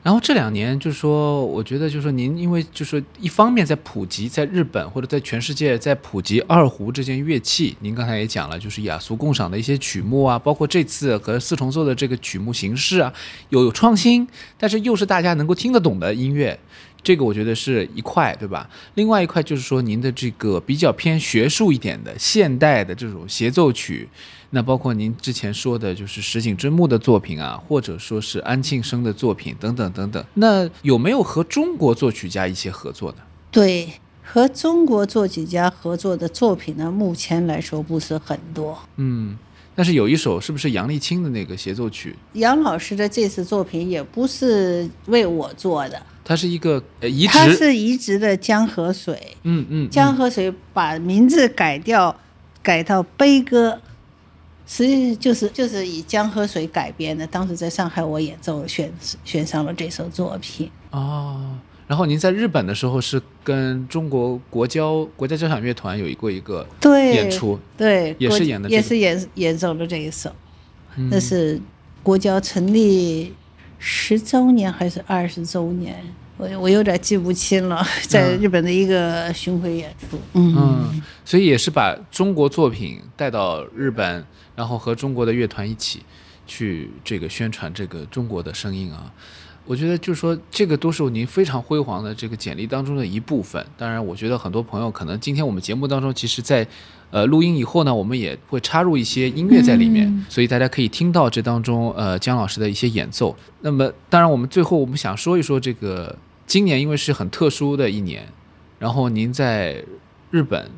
然后这两年就是说，我觉得就是说，您因为就是说，一方面在普及在日本或者在全世界在普及二胡这件乐器，您刚才也讲了，就是雅俗共赏的一些曲目啊，包括这次和四重奏的这个曲目形式啊，有有创新，但是又是大家能够听得懂的音乐，这个我觉得是一块，对吧？另外一块就是说，您的这个比较偏学术一点的现代的这种协奏曲，那包括您之前说的，就是石井真木的作品啊，或者说是安庆生的作品等等等等。那有没有和中国作曲家一些合作的？对，和中国作曲家合作的作品呢，目前来说不是很多。嗯，但是有一首是不是杨丽青的那个协奏曲？杨老师的这次作品也不是为我做的，它是一个呃移他植，是移植的江河水。嗯嗯，江河水把名字改掉，改到悲歌，实际就是就是以江河水改编的。当时在上海我演奏选选上了这首作品。哦。然后您在日本的时候是跟中国国交国家交响乐团有一过一个对，演出，对，也是演的这个也是演演奏了这一首。嗯那是国交成立十周年还是二十周年？我我有点记不清了，在日本的一个巡回演出。嗯，嗯，所以也是把中国作品带到日本，然后和中国的乐团一起去这个宣传这个中国的声音啊。我觉得就是说，这个都是您非常辉煌的这个简历当中的一部分。当然，我觉得很多朋友可能今天我们节目当中，其实在呃录音以后呢，我们也会插入一些音乐在里面，所以大家可以听到这当中呃姜老师的一些演奏。那么，当然我们最后我们想说一说这个今年因为是很特殊的一年，然后您在日本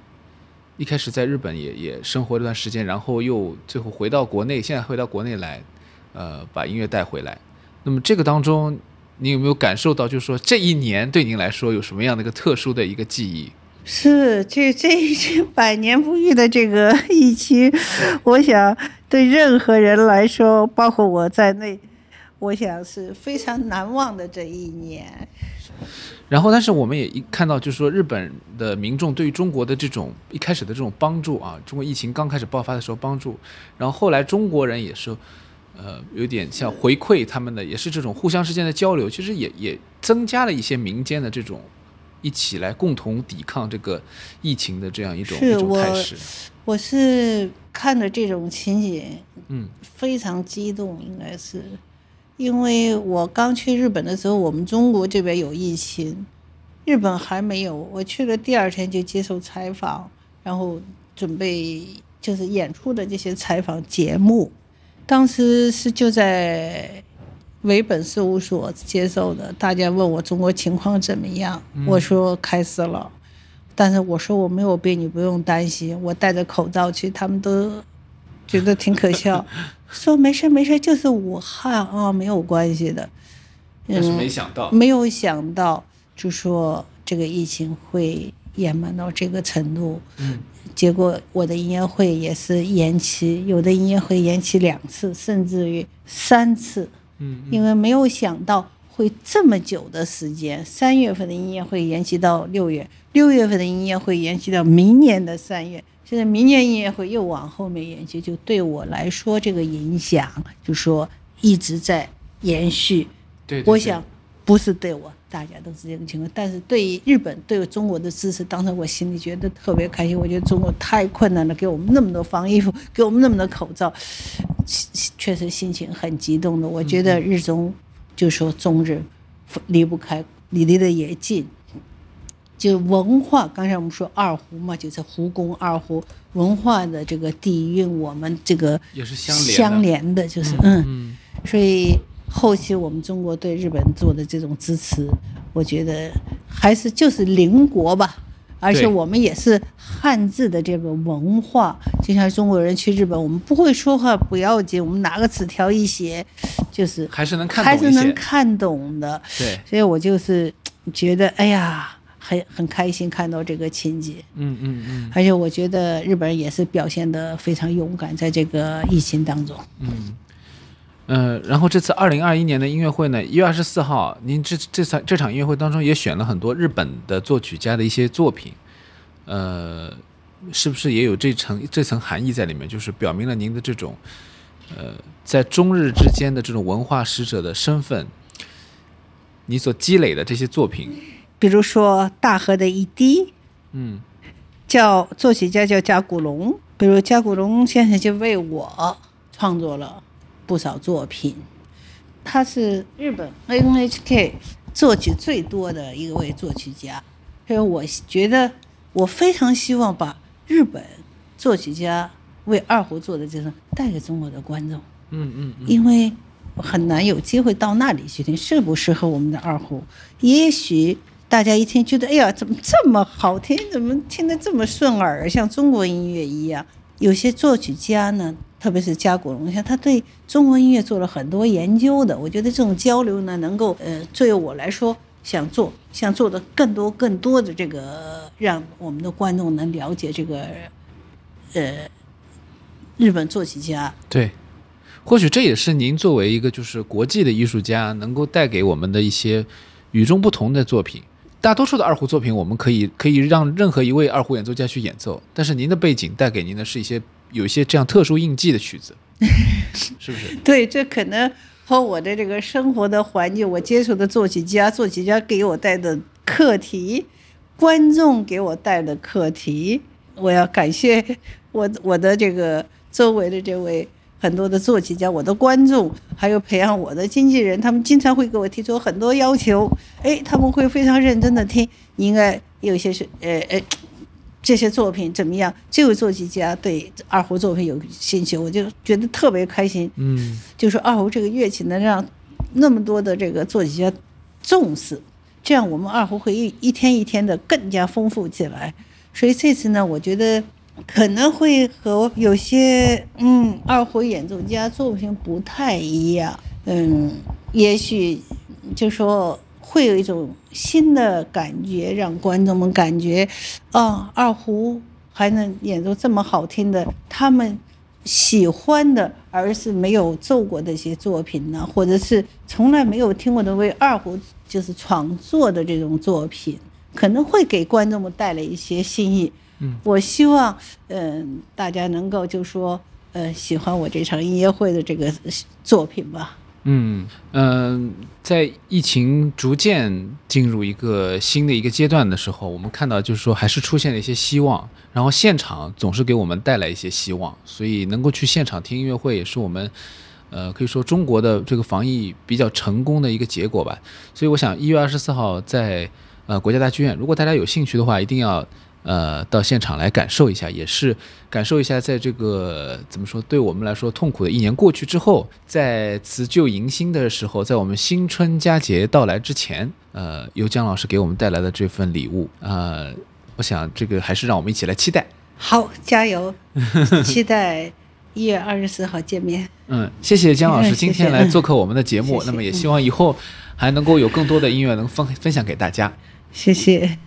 一开始在日本也也生活了段时间，然后又最后回到国内，现在回到国内来，呃，把音乐带回来。那么这个当中，您有没有感受到，就是说这一年对您来说有什么样的一个特殊的一个记忆？是这这这百年不遇的这个疫情，我想对任何人来说，包括我在内，我想是非常难忘的这一年。然后，但是我们也一看到，就是说日本的民众对于中国的这种一开始的这种帮助啊，中国疫情刚开始爆发的时候帮助，然后后来中国人也是，呃，有点像回馈他们的，也是这种互相之间的交流，其实也也增加了一些民间的这种一起来共同抵抗这个疫情的这样一种一种态势。我是看着这种情景，嗯非常激动，应该是，因为我刚去日本的时候，我们中国这边有疫情，日本还没有。我去了第二天就接受采访，然后准备就是演出的这些采访节目，当时是就在维本事务所接受的，大家问我中国情况怎么样，我说开始了。但是我说我没有病，你不用担心。我戴着口罩去，他们都觉得挺可笑，<laughs> 说没事没事，就是武汉啊，没有关系的。但是嗯没想到，没有想到，就说这个疫情会延满到这个程度。嗯，结果我的音乐会也是延期，有的音乐会延期两次，甚至于三次。嗯，因为没有想到会这么久的时间，三月份的音乐会延期到六月，六月份的音乐会延期到明年的三月，现在明年音乐会又往后面延期，就对我来说这个影响，就说一直在延续。对，对对我想不是对我，大家都是这个情况，但是对于日本对中国的支持，当时我心里觉得特别开心。我觉得中国太困难了，给我们那么多防疫服，给我们那么多口罩，确实心情很激动的。我觉得日中就说中日离不开，离离得也近。就文化，刚才我们说二胡嘛，就是胡公二胡文化的这个底蕴，我们这个也是相连的。相连的，就是嗯嗯。所以后期我们中国对日本做的这种支持，我觉得还是就是邻国吧。而且我们也是汉字的这个文化，就像中国人去日本，我们不会说话不要紧，我们拿个纸条一写，就是还是能看还是能看懂的。对，所以我就是觉得，哎呀，很很开心看到这个情节。嗯嗯嗯而且我觉得日本人也是表现得非常勇敢，在这个疫情当中。嗯。呃，然后这次二零二一年的音乐会呢，一月二十四号，您这这场这场音乐会当中也选了很多日本的作曲家的一些作品，呃，是不是也有这层这层含义在里面？就是表明了您的这种，呃，在中日之间的这种文化使者的身份，你所积累的这些作品，比如说《大河的一滴》，嗯叫作曲家叫加古龙，比如加古龙先生就为我创作了不少作品，他是日本 NHK 作曲最多的一位作曲家，所以我觉得我非常希望把日本作曲家为二胡做的这种带给中国的观众。嗯嗯嗯，因为很难有机会到那里去听，适不适合我们的二胡？也许大家一听觉得，哎呀，怎么这么好听？怎么听得这么顺耳，像中国音乐一样？有些作曲家呢，特别是加古隆，像他对中国音乐做了很多研究的。我觉得这种交流呢，能够呃，作为我来说，想做，想做的更多更多的这个，让我们的观众能了解这个，呃，日本作曲家对，或许这也是您作为一个就是国际的艺术家，能够带给我们的一些与众不同的作品。大多数的二胡作品，我们可以可以让任何一位二胡演奏家去演奏，但是您的背景带给您的是一些有一些这样特殊印记的曲子，<laughs> 是不是？对，这可能和我的这个生活的环境，我接触的作曲家，作曲家给我带的课题，观众给我带的课题，我要感谢我我的这个周围的这位很多的作曲家，我的观众，还有培养我的经纪人，他们经常会给我提出很多要求，哎，他们会非常认真的听，你应该有些是呃呃。这些作品怎么样？这位作曲家对二胡作品有兴趣，我就觉得特别开心。嗯就是二胡这个乐器能让那么多的这个作曲家重视，这样我们二胡会一一天一天的更加丰富起来。所以这次呢，我觉得可能会和有些嗯二胡演奏家作品不太一样，嗯，也许就说会有一种新的感觉，让观众们感觉啊，二胡还能演奏这么好听的，他们喜欢的，而是没有奏过的一些作品呢，或者是从来没有听过的为二胡就是创作的这种作品，可能会给观众们带来一些新意。嗯，我希望，嗯、大家能够就说，呃，喜欢我这场音乐会的这个作品吧。嗯嗯、在疫情逐渐进入一个新的一个阶段的时候，我们看到就是说还是出现了一些希望，然后现场总是给我们带来一些希望，所以能够去现场听音乐会也是我们。呃，可以说中国的这个防疫比较成功的一个结果吧。所以我想，一月二十四号在呃国家大剧院，如果大家有兴趣的话，一定要呃到现场来感受一下，也是感受一下在这个怎么说，对我们来说痛苦的一年过去之后，在辞旧迎新的时候，在我们新春佳节到来之前，呃，由姜老师给我们带来的这份礼物，呃，我想这个还是让我们一起来期待。好，加油！<laughs> 期待一月二十四号见面。嗯，谢谢姜老师今天来做客我们的节目，<laughs> 谢谢那么也希望以后还能够有更多的音乐能分分享给大家。谢谢。